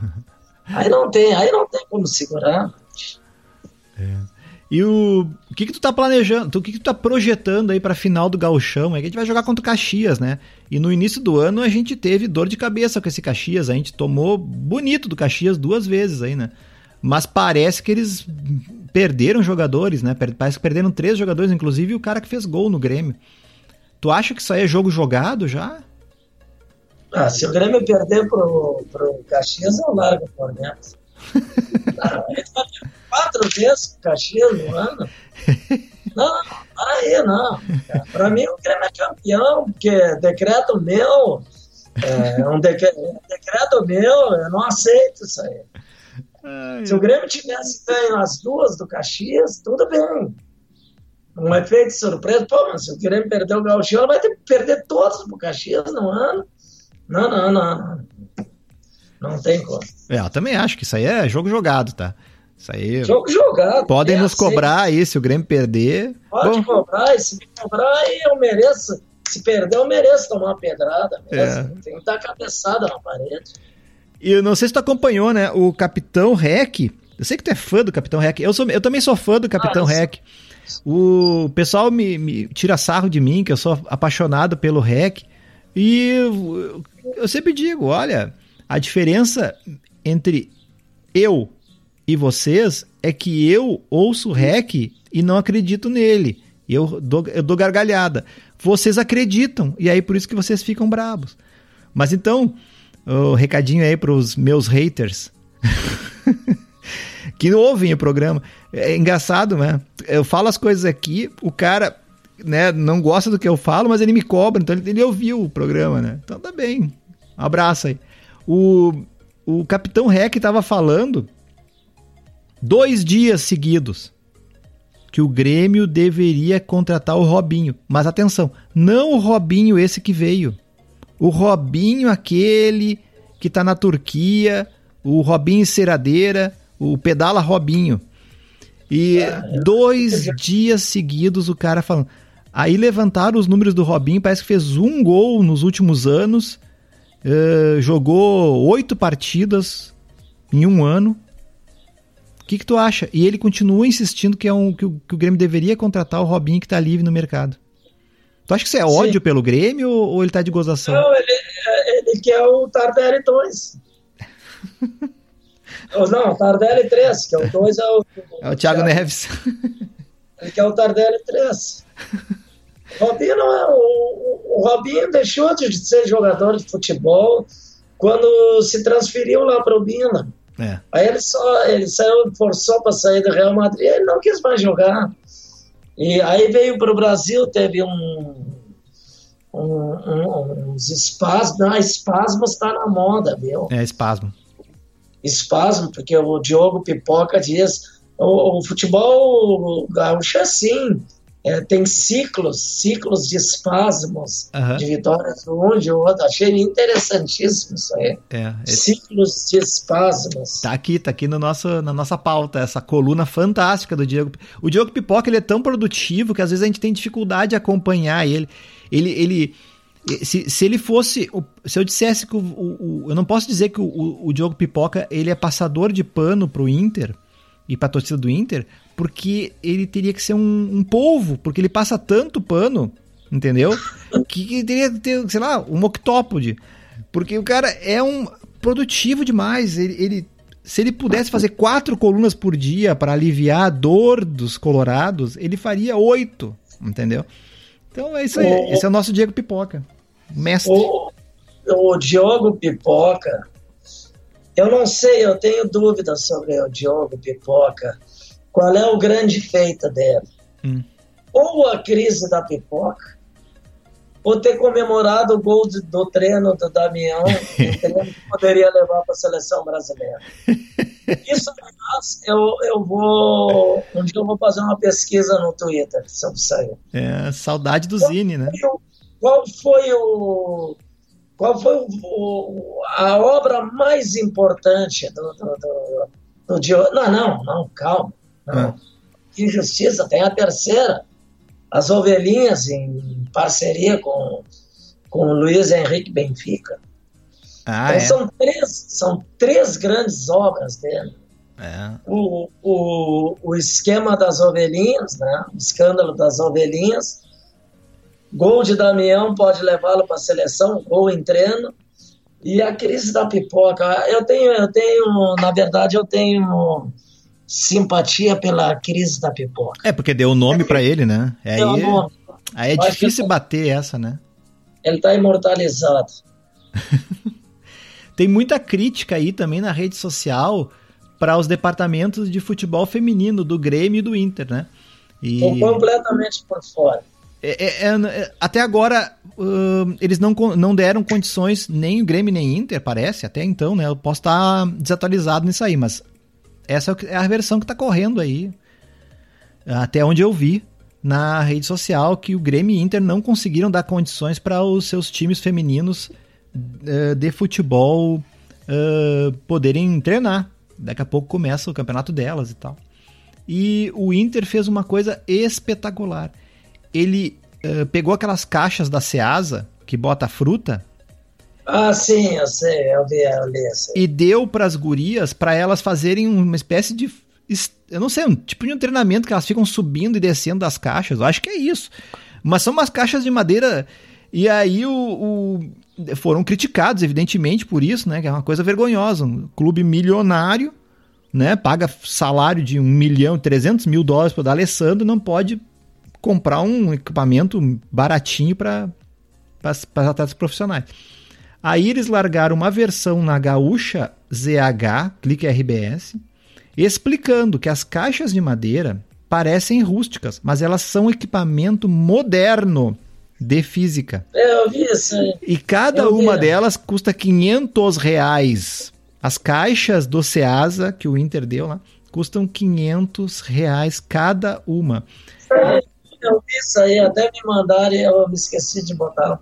Aí não tem, aí não tem como segurar. É. E o, o que que tu tá planejando, o que que tu tá projetando aí pra final do gauchão? É que a gente vai jogar contra o Caxias, né? E no início do ano a gente teve dor de cabeça com esse Caxias, a gente tomou bonito do Caxias duas vezes aí, né? Mas parece que eles perderam jogadores, né? Parece que perderam três jogadores, inclusive o cara que fez gol no Grêmio. Tu acha que isso aí é jogo jogado já? Ah, se o Grêmio perder pro, pro Caxias, eu largo o Cornetas. ah, quatro vezes o Caxias no ano. Não, aí não. Para mim o Grêmio é campeão, porque decreto meu, é um, decreto, um decreto meu, eu não aceito isso aí. Ai, Se o Grêmio tivesse ganho as duas do Caxias, tudo bem. Um efeito de surpresa, pô, mas se o Grêmio perder o Gauchão, vai ter que perder todos pro Caxias no ano. Não, não, não, não. Tem como. É, eu também acho que isso aí é jogo jogado, tá? Isso aí. Jogo jogado. Podem é nos cobrar aí se o Grêmio perder. Pode Bom, cobrar, e se me cobrar, aí eu mereço. Se perder, eu mereço tomar uma pedrada É. mesmo. Tem que dar cabeçada na parede. E eu não sei se tu acompanhou, né? O Capitão Rec. Eu sei que tu é fã do Capitão Rec. Eu, sou, eu também sou fã do Capitão sei. Rec. O pessoal me, me tira sarro de mim, que eu sou apaixonado pelo Rec. E eu, eu sempre digo: olha, a diferença entre eu e vocês é que eu ouço o Rec e não acredito nele. Eu dou, eu dou gargalhada. Vocês acreditam, e aí por isso que vocês ficam bravos. Mas então, o recadinho aí pros meus haters. que ouvem o programa. É engraçado, né? Eu falo as coisas aqui, o cara né, não gosta do que eu falo, mas ele me cobra, então ele, ele ouviu o programa, né? Então tá bem. Um abraço aí. O, o Capitão Rec tava falando dois dias seguidos que o Grêmio deveria contratar o Robinho. Mas atenção, não o Robinho esse que veio. O Robinho aquele que tá na Turquia, o Robinho Ceradeira, o Pedala Robinho. E dois dias seguidos o cara falando. Aí levantaram os números do Robinho, parece que fez um gol nos últimos anos, eh, jogou oito partidas em um ano. O que, que tu acha? E ele continua insistindo que, é um, que, o, que o Grêmio deveria contratar o Robinho que tá livre no mercado. Tu acha que isso é Sim. ódio pelo Grêmio ou, ele tá de gozação? Não, ele, ele quer o Tardelli 2. Ou não, Tardelli 3, que é o 2 é o. É o Thiago Neves. Ele quer o Tardelli 3. O Robinho não é. O, o Robinho deixou de ser jogador de futebol quando se transferiu lá para o Milan. É. Aí ele só ele saiu, forçou para sair do Real Madrid, ele não quis mais jogar. E aí veio para o Brasil, teve um, um, um- uns espasmos, não, espasmos está na moda, viu? É, espasmo. Espasmo, porque o Diogo Pipoca diz, o, o futebol gaúcho é assim, é, tem ciclos, ciclos de espasmos, Aham. de vitórias de um, de outro. Achei interessantíssimo isso aí. É, esse- Ciclos de espasmos. Tá aqui, tá aqui no nosso, na nossa pauta, essa coluna fantástica do Diego. O Diego Pipoca, ele é tão produtivo que às vezes a gente tem dificuldade de acompanhar ele. Ele, ele se, se ele fosse, se eu dissesse que o, o- o- eu não posso dizer que o, o, o Diogo Pipoca, ele é passador de pano pro Inter e pra torcida do Inter, porque ele teria que ser um, um polvo, porque ele passa tanto pano, entendeu? Que, que teria que ter, sei lá, um octópode. Porque o cara é um produtivo demais. Ele, ele- se ele pudesse fazer quatro colunas por dia para aliviar a dor dos colorados, ele faria oito, entendeu? Então é isso aí. O- Esse é o nosso Diego Pipoca, mestre. O, o Diogo Pipoca, eu não sei, eu tenho dúvidas sobre o Diogo Pipoca. Qual é o grande feito dele? Hum. Ou a crise da pipoca, ou ter comemorado o gol de- do treino do Damião, um treino que poderia levar para a seleção brasileira. Isso, aliás, eu, eu vou. Um dia eu vou fazer uma pesquisa no Twitter sobre isso aí. É, saudade do Zine, né? o- qual foi o qual foi o- o- a obra mais importante do, do, do, do Diogo? Não, não, não, calma. Não. Ah. Que injustiça, tem a terceira. As ovelhinhas em parceria com, com o Luiz Henrique Benfica. Ah, então é. são, três, são três grandes obras dele. é. O, o, o esquema das ovelhinhas, né? o escândalo das ovelhinhas. Gol de Damião pode levá-lo para a seleção, gol em treino. E a crise da pipoca. Eu tenho, eu tenho, na verdade, eu tenho simpatia pela crise da pipoca. É, porque deu o nome pra ele, né? Aí, nome. aí é difícil bater essa, né? Ele está imortalizado. Tem muita crítica aí também na rede social para os departamentos de futebol feminino do Grêmio e do Inter, né? E Estou completamente por fora. É- é- é- até agora hum, eles não, não deram condições nem o Grêmio nem Inter, parece, até então, né? Eu posso estar desatualizado nisso aí, mas essa é é a versão que tá correndo aí. Até onde eu vi na rede social que o Grêmio e Inter não conseguiram dar condições para os seus times femininos uh, de futebol uh, poderem treinar. Daqui a pouco começa o campeonato delas e tal. E o Inter fez uma coisa espetacular. Ele uh, pegou aquelas caixas da Ceasa que bota fruta. Ah, sim, eu sei, eu vi, eu li, eu sei. E deu para as gurias para elas fazerem uma espécie de eu não sei, um tipo de um treinamento que elas ficam subindo e descendo das caixas. Eu acho que é isso. Mas são umas caixas de madeira. E aí o, o, foram criticados, evidentemente, por isso, né? Que é uma coisa vergonhosa. Um clube milionário, né? Paga salário de um milhão, 300 mil dólares para o Alessandro não pode comprar um equipamento baratinho para atletas profissionais. Aí eles largaram uma versão na Gaúcha ZH, clique RBS, explicando que as caixas de madeira parecem rústicas, mas elas são equipamento moderno de física. Eu vi isso. E cada Eu uma vi. delas custa 500 reais. As caixas do Ceasa, que o Inter deu lá, custam 500 reais cada uma. Eu vi isso aí, até me mandaram e eu me esqueci de botar.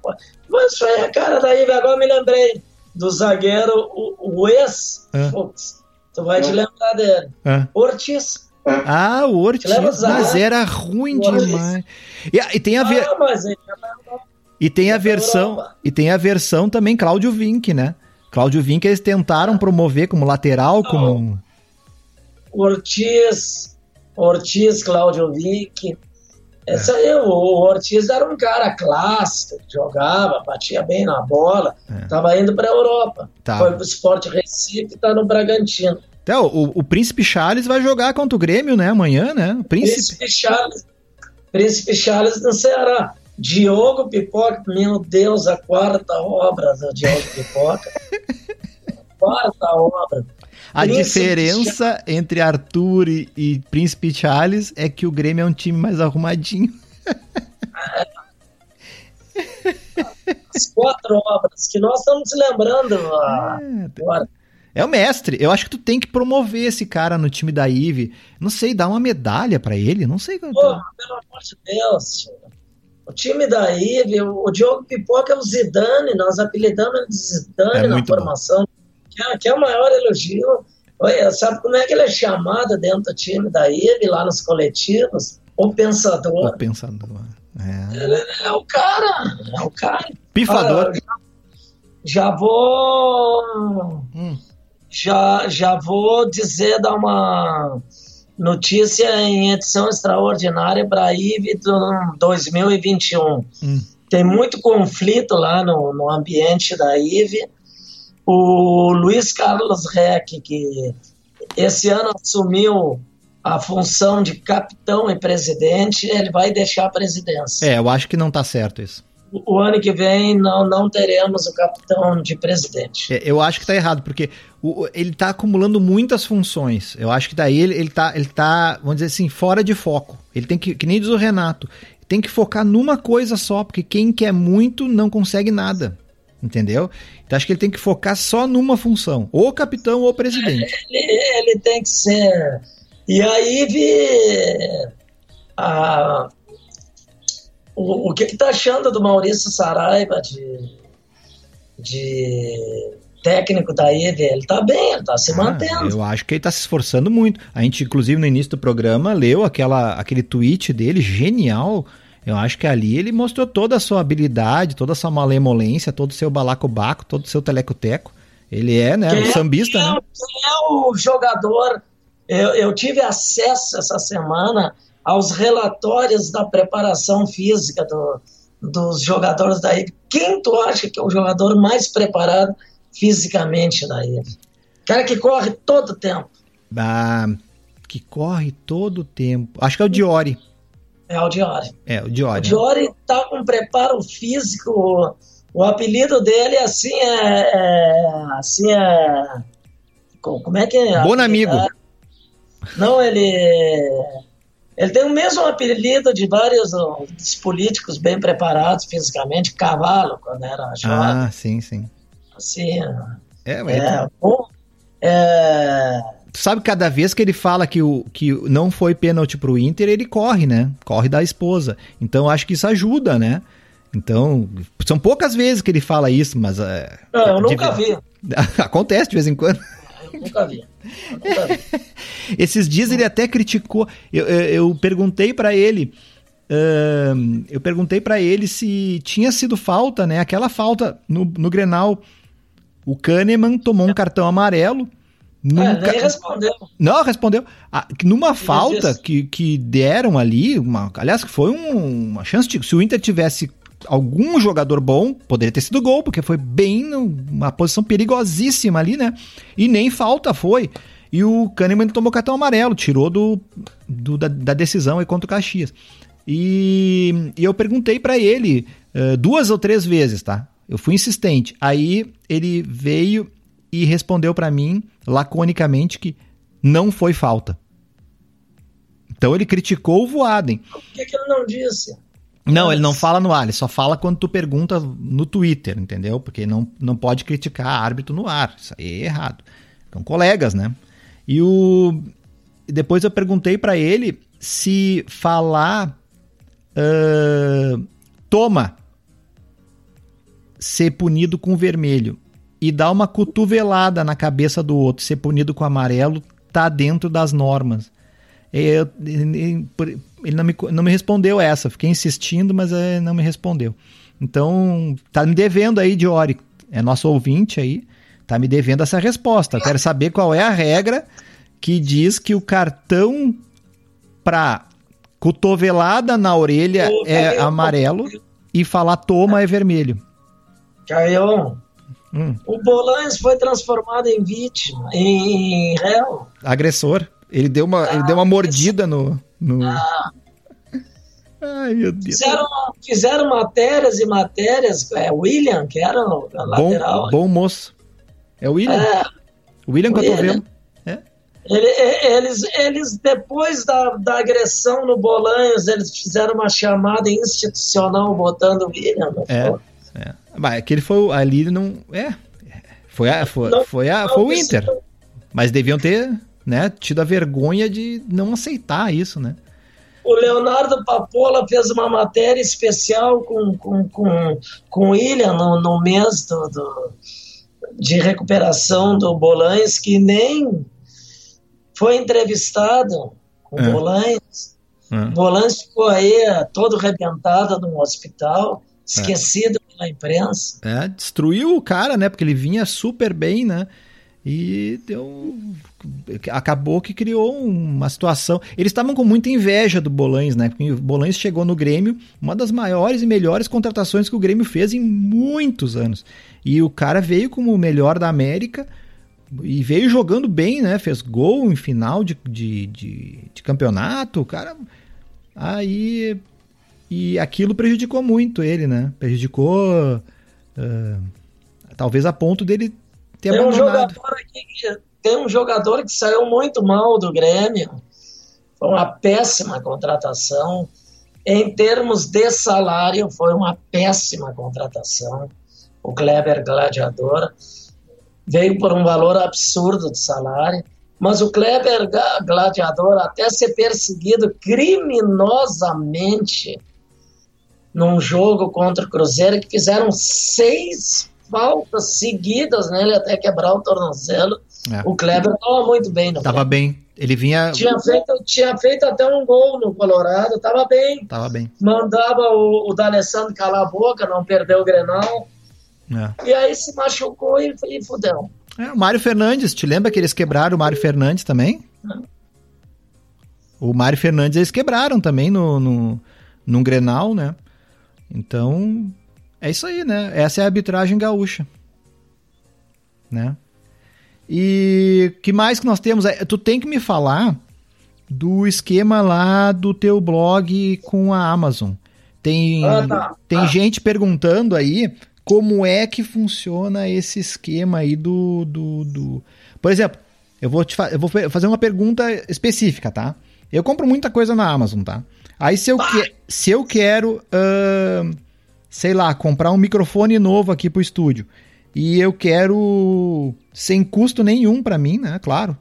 Mas isso aí, cara, daí agora me lembrei do zagueiro, o, o ex-Fux. Tu vai te lembrar dele. É. Ortiz. Ah, o Ortiz, mas era ruim demais. E, e, tem a ver... Ah, mas ele e tem a versão e tem a versão também Cláudio Vinck, né? Cláudio Vinck eles tentaram promover como lateral, como Ortiz, Ortiz, Cláudio Vinck. Essa é. aí, o Ortiz era um cara clássico, jogava, batia bem na bola, estava é. indo para a Europa. Tá. Foi para o Sport Recife, está no Bragantino. Até o, o, Príncipe Charles vai jogar contra o Grêmio, né? Amanhã, né? O Príncipe... Príncipe Charles. Príncipe Charles no Ceará. Diogo Pipoca, meu Deus, a quarta obra do Diogo Pipoca. quarta obra. A diferença entre Arthur e, e, Príncipe Charles é que o Grêmio é um time mais arrumadinho. As quatro obras que nós estamos lembrando é, agora. É o mestre. Eu acho que tu tem que promover esse cara no time da Ive. Não sei, dar uma medalha para ele. Não sei. Pô, pelo amor de Deus. O time da Ive, o Diogo Pipoca é o Zidane. Nós apelidamos de Zidane é na formação. Que é, que é, o maior elogio. Olha, sabe como é que ele é chamado dentro do time da Ive, lá nos coletivos? O pensador. O pensador. É, ele é o cara. É o cara. Pifador. já, já, vou. Hum já, já vou dizer, dar uma notícia em edição extraordinária para a IVE 2021. Hum. Tem muito conflito lá no, no ambiente da IVE. O Luiz Carlos Reck, que esse ano assumiu a função de capitão e presidente, ele vai deixar a presidência. É, eu acho que não está certo isso o ano que vem não, não teremos o capitão de presidente. É, eu acho que está errado, porque o, ele está acumulando muitas funções. Eu acho que daí ele, ele, tá, ele tá, vamos dizer assim, fora de foco. Ele tem que, que nem diz o Renato, tem que focar numa coisa só, porque quem quer muito não consegue nada. Entendeu? Então acho que ele tem que focar só numa função, ou capitão ou presidente. Ele, ele tem que ser. E aí vi. A, o, o que está achando do Maurício Saraiva de, de técnico da IVE? Ele está bem, ele está se ah, mantendo. Eu acho que ele está se esforçando muito. A gente, inclusive, no início do programa, leu aquela, aquele tweet dele, genial. Eu acho que ali ele mostrou toda a sua habilidade, toda a sua malemolência, todo o seu balacobaco, todo o seu telecoteco. Ele é, né, quem, um sambista, quem é, né? Quem é o jogador? Eu, eu tive acesso essa semana aos relatórios da preparação física do, dos jogadores da IFE. Quem tu acha que é o jogador mais preparado fisicamente da IFE? Cara que corre todo o tempo. Ah, que corre todo o tempo. Acho que é o Diori. É o Diori. É, o Diori. O Diori tá com preparo físico. O apelido dele assim é, é assim é como é que é? Bom amigo. Não, ele ele tem o mesmo apelido de vários dos políticos bem preparados fisicamente, Cavalo, quando era jovem. Ah, sim, sim. Assim, é, mas é, bom, é... Tu sabe cada vez que ele fala que, o, que não foi pênalti pro Inter, ele corre, né? Corre da esposa. Então acho que isso ajuda, né? Então, são poucas vezes que ele fala isso, mas. É, Não, eu nunca vi. Acontece de vez em quando. Eu nunca vi. Eu nunca vi. Esses dias ele até criticou. Eu, eu, eu perguntei para ele. Uh, eu perguntei para ele se tinha sido falta, né? Aquela falta no, no Grenal. O Kahneman tomou um cartão amarelo. Nunca... É, respondeu. Não, respondeu. Ah, numa falta que, que deram ali, uma, aliás, que foi um, uma chance de. Se o Inter tivesse algum jogador bom, poderia ter sido gol, porque foi bem numa posição perigosíssima ali, né? E nem falta foi. E o Kahneman tomou cartão amarelo, tirou do, do da, da, decisão aí contra o Caxias. E, e eu perguntei para ele uh, duas ou três vezes, tá? Eu fui insistente. Aí ele veio e respondeu para mim laconicamente que não foi falta. Então ele criticou o Voaden. Por que, que ele não disse? Não, ele não fala no ar, ele só fala quando tu pergunta no Twitter, entendeu? Porque não, não pode criticar árbitro no ar. Isso aí é errado. Então, colegas, né? E o. Depois eu perguntei para ele se falar uh, toma ser punido com vermelho e dar uma cotovelada na cabeça do outro, ser punido com amarelo, tá dentro das normas. Eu, ele não me, não me respondeu essa. Fiquei insistindo, mas é, não me respondeu. Então, tá me devendo aí, Diori. É nosso ouvinte aí. Tá me devendo essa resposta. Eu quero saber qual é a regra que diz que o cartão pra cotovelada na orelha é amarelo e falar toma é vermelho. Caião, hum. o Bolanes foi transformado em vítima, em réu. Agressor. Ele deu uma, ah, ele deu uma mordida no. no... Ah. Ai, meu Deus. Fizeram, fizeram matérias e matérias. É William, que era o lateral. Bom, bom moço. É o William. É, William Cotovelo. É. Ele, eles, eles, depois da, da agressão no Bolanhos, eles fizeram uma chamada institucional botando o William. É, é. Mas aquele foi ali não. É. Foi, a, foi, não, foi, a, foi o Inter. Mas deviam ter né, tido a vergonha de não aceitar isso, né? O Leonardo Papola fez uma matéria especial com, com, com, com o William no, no mês do, do, de recuperação do Bolanhos, que nem foi entrevistado com é. Bolanhos. É. Bolanhos ficou aí todo rebentado no hospital, esquecido é. pela imprensa. É, destruiu o cara, né? Porque ele vinha super bem, né? E deu. Acabou que criou uma situação. Eles estavam com muita inveja do Bolanes, né? Porque o Bolanes chegou no Grêmio, uma das maiores e melhores contratações que o Grêmio fez em muitos anos. E o cara veio como o melhor da América e veio jogando bem, né? Fez gol em final de, de, de, de campeonato. O cara. Aí. E aquilo prejudicou muito ele, né? Prejudicou. Uh, talvez a ponto dele ter tem um jogador aqui, tem um jogador que saiu muito mal do Grêmio. Foi uma péssima contratação. Em termos de salário, foi uma péssima contratação. O Kleber Gladiador veio por um valor absurdo de salário. Mas o Kleber Gladiador, até ser perseguido criminosamente num jogo contra o Cruzeiro, que fizeram seis faltas seguidas nele até quebrar o tornozelo. É. O Kleber estava muito bem. No tava bem. Ele vinha. Tinha feito, tinha feito até um gol no Colorado, estava bem. Tava bem. Mandava o, o D'Alessandro calar a boca, não perdeu o Grenal. É. E aí se machucou e, e fudeu. É, o Mário Fernandes, te lembra que eles quebraram o Mário Fernandes também? É. O Mário Fernandes eles quebraram também no, no, num Grenal, né? Então, é isso aí, né? Essa é a arbitragem gaúcha. Né? E que mais que nós temos? É, tu tem que me falar do esquema lá do teu blog com a Amazon. Tem, ah, tá. tem ah. gente perguntando aí como é que funciona esse esquema aí do. do, do... Por exemplo, eu vou, te fa eu vou fazer uma pergunta específica, tá? Eu compro muita coisa na Amazon, tá? Aí se eu, que, se eu quero. Uh, sei lá, comprar um microfone novo aqui pro estúdio e eu quero sem custo nenhum para mim, né? Claro.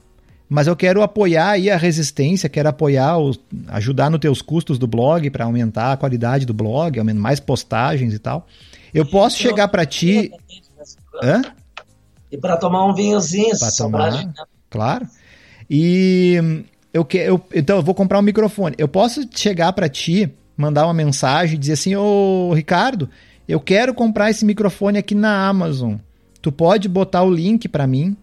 mas eu quero apoiar aí a resistência, quero apoiar, os, ajudar nos teus custos do blog para aumentar a qualidade do blog, aumentar mais postagens e tal. Eu posso chegar para ti. Hã? E para tomar um vinhozinho, para tomar, né? claro. E eu que, eu, então eu vou comprar um microfone. Eu posso chegar para ti, mandar uma mensagem e dizer assim: "Ô, Ricardo, eu quero comprar esse microfone aqui na Amazon. Tu pode botar o link para mim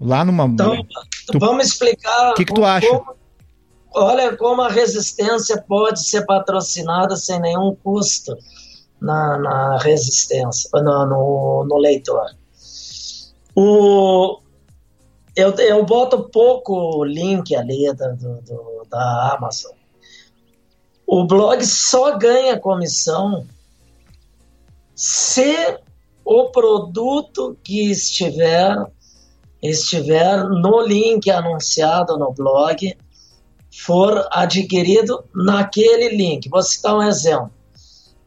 lá numa Então, tu, vamos explicar O que que tu acha? Como, olha como a resistência pode ser patrocinada sem nenhum custo na, na resistência, no, no, no leitor. O, eu, eu boto pouco link ali do, do, da Amazon. O blog só ganha comissão se o produto que estiver estiver no link anunciado no blog for adquirido naquele link. Vou citar um exemplo.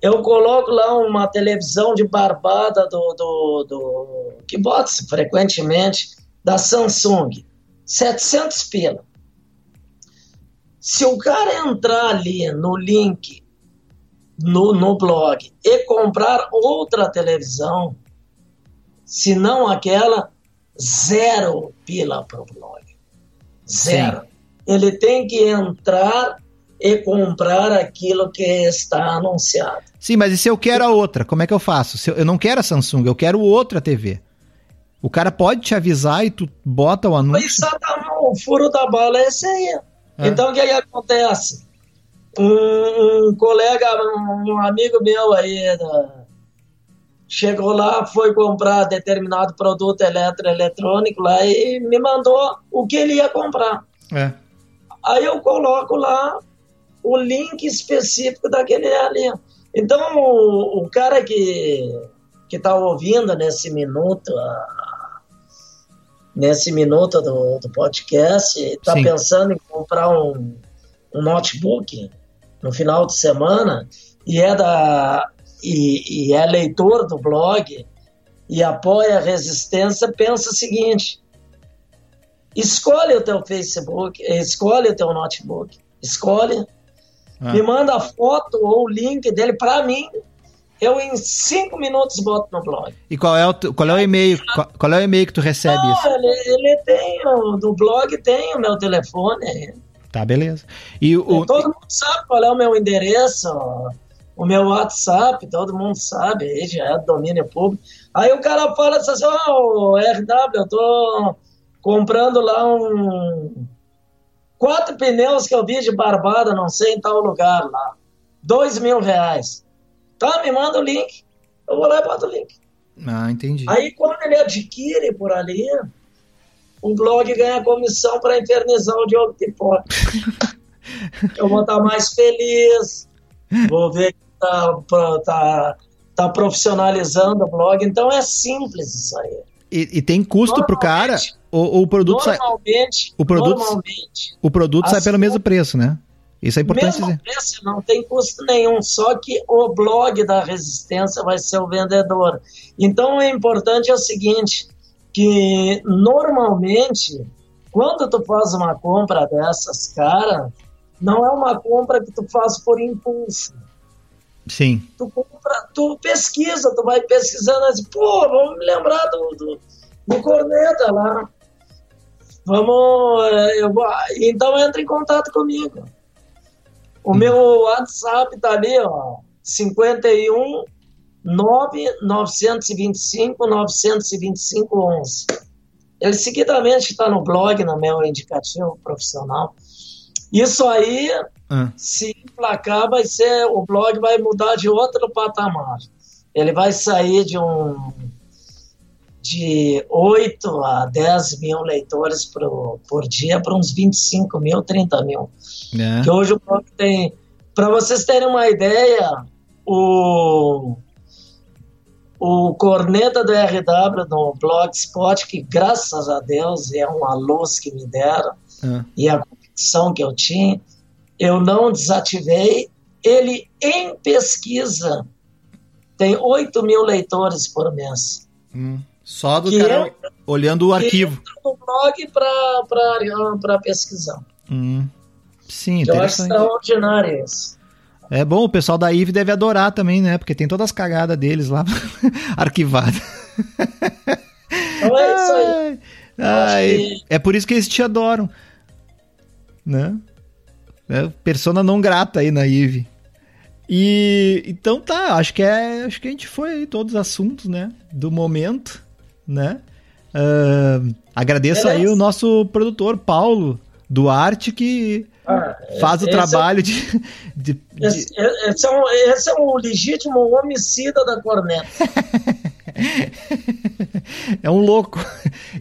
Eu coloco lá uma televisão de barbada do, do, do que bota frequentemente da Samsung, 700 pila. Se o cara entrar ali no link no, no blog e comprar outra televisão, se não aquela, zero pila para o blog. Zero. Sim. Ele tem que entrar e comprar aquilo que está anunciado. Sim, mas e se eu quero a outra? Como é que eu faço? Se eu, eu não quero a Samsung, eu quero outra TV. O cara pode te avisar e tu bota o anúncio. Exatamente, o furo da bala é esse aí. É. Então o que, que acontece? Um, um, colega, um amigo meu aí, da, chegou lá, foi comprar determinado produto eletroeletrônico lá e me mandou o que ele ia comprar. É. Aí eu coloco lá o link específico daquele ali. Então, o, o cara que está ouvindo nesse minuto, nesse minuto do, do podcast, está pensando em comprar um, um notebook no final de semana e é da e, e é leitor do blog e apoia a resistência, pensa o seguinte: escolhe o teu Facebook, escolhe o teu notebook, escolhe, ah. me manda a foto ou o link dele para mim. Eu em cinco minutos boto no blog. E qual é o, qual é o e-mail? Qual, qual, é o e-mail que tu recebe Não, isso? Ele, ele tem, do blog tem o meu telefone. Tá, beleza. E o, todo mundo sabe qual é o meu endereço o meu WhatsApp, todo mundo sabe, aí já é domínio público. Aí o cara fala assim, ó, oh, RW, eu tô comprando lá um quatro pneus que eu vi de barbada, não sei, em tal lugar lá. Dois mil reais. Tá, me manda o link. Eu vou lá e boto o link. Ah, entendi. Aí quando ele adquire por ali, o blog ganha comissão para infernizar o Diogo Pipó. eu vou estar mais feliz, vou ver tá, tá, tá profissionalizando o blog, então é simples isso aí. E, e tem custo para o cara? Ou, o produto normalmente, sai. O produto, normalmente, o produto sai pelo mesmo preço, né? Isso é importante mesmo dizer. Preço, não tem custo nenhum, só que o blog da resistência vai ser o vendedor. Então é importante é o seguinte, que normalmente quando tu faz uma compra dessas, cara, não é uma compra que tu faz por impulso. Sim. Tu, compra, tu pesquisa, tu vai pesquisando assim, pô, vamos me lembrar do, do, do Corneta lá. Vamos. Eh, eu, então entra em contato comigo. O meu WhatsApp tá ali, ó. 51 925 925 11. Ele seguidamente está no blog, no meu indicativo profissional. Isso aí ah. Se emplacar, vai ser o blog vai mudar de outro patamar. Ele vai sair de um de 8 a 10 mil leitores por, por dia para uns 25 mil, 30 mil. É. Que hoje o blog tem. Para vocês terem uma ideia, o, o corneta do RW no Blogspot, que graças a Deus é uma luz que me deram, é. e a convicção que eu tinha, eu não desativei. Ele, em pesquisa, tem 8 mil leitores por mês. Hum, só do cara olhando o arquivo. No blog para pesquisar. Hum. Sim, Eu acho extraordinário isso. É bom, o pessoal da IVE deve adorar também, né? Porque tem todas as cagadas deles lá arquivadas. Então é isso aí. Ai, que... É por isso que eles te adoram. Né? É persona não grata aí na IVE. E então tá, acho que é, acho que a gente foi aí todos os assuntos, né, do momento, né? Uh, agradeço Beleza. aí o nosso produtor Paulo Duarte que ah, faz o trabalho é, de, de, de... Esse, esse, é um, esse é um legítimo homicida da corneta. é um louco.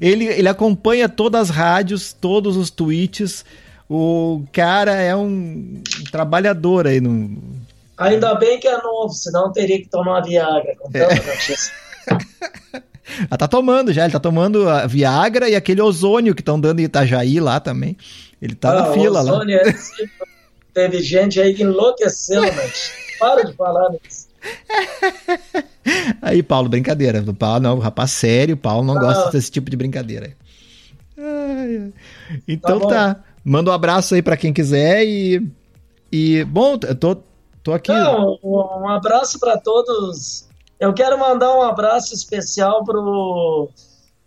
Ele, ele acompanha todas as rádios, todos os tweets. O cara é um trabalhador aí no, Ainda bem que é novo, senão teria que tomar Viagra, com tanta é. notícia. ah, tá tomando já, ele tá tomando a Viagra e aquele ozônio que estão dando em Itajaí lá também. Ele tá ah, na fila lá. É Teve gente aí que enlouqueceu, né? Para de falar nisso. Aí, Paulo, brincadeira. O Paulo não, rapaz sério, o Paulo não ah. gosta desse tipo de brincadeira. Então tá, tá. Manda um abraço aí para quem quiser e. E, bom, eu tô, Tô aqui. Não, um abraço para todos. Eu quero mandar um abraço especial pro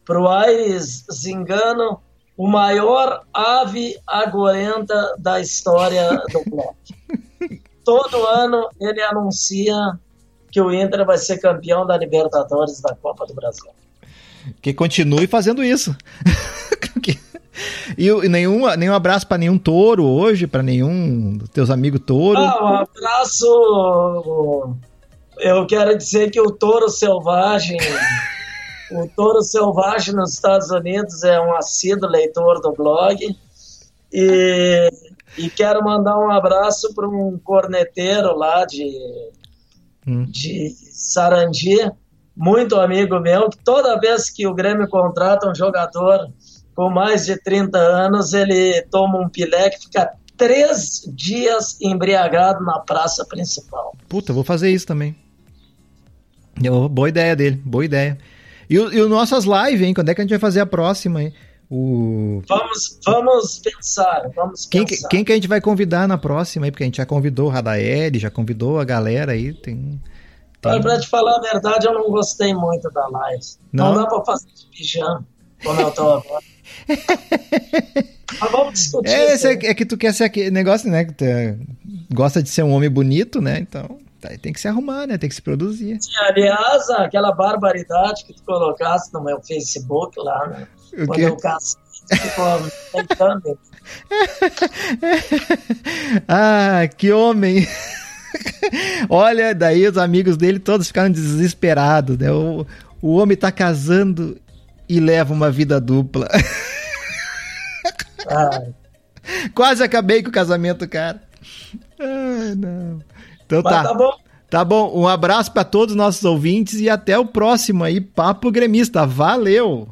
pro Aires Zingano, o maior ave agorenta da história do blog. Todo ano ele anuncia que o Inter vai ser campeão da Libertadores da Copa do Brasil. Que continue fazendo isso. E, e nenhum, nenhum abraço para nenhum touro hoje, para nenhum dos teus amigos touro? Ah, um abraço. Eu quero dizer que o touro selvagem. o touro selvagem nos Estados Unidos é um assíduo leitor do blog. E, e quero mandar um abraço para um corneteiro lá de, hum. de Sarandi, muito amigo meu, que toda vez que o Grêmio contrata um jogador com mais de 30 anos, ele toma um pilé que fica três dias embriagado na praça principal. Puta, vou fazer isso também. Boa ideia dele, boa ideia. E, o, e o nossas lives, hein? Quando é que a gente vai fazer a próxima, hein? O... Vamos, vamos pensar, vamos quem, pensar. Quem que a gente vai convidar na próxima aí? Porque a gente já convidou o Radael, já convidou a galera aí, tem... tem... Pra te falar a verdade, eu não gostei muito da live. Não, não dá pra fazer de pijama, como eu tô agora. Mas vamos discutir. É, é, é, que tu quer ser aquele negócio, né? Que tu é, gosta de ser um homem bonito, né? Então. Tem que se arrumar, né? Tem que se produzir. Sim, aliás, aquela barbaridade que tu colocaste no meu Facebook lá, né? O Quando quê? eu casei, ficou tentando. ah, que homem! Olha, daí os amigos dele todos ficaram desesperados, né? O, o homem tá casando e leva uma vida dupla. Ai. Quase acabei com o casamento, cara. Ai, não. Então Mas tá. Tá bom. Tá bom. Um abraço para todos os nossos ouvintes e até o próximo aí, Papo Gremista. Valeu!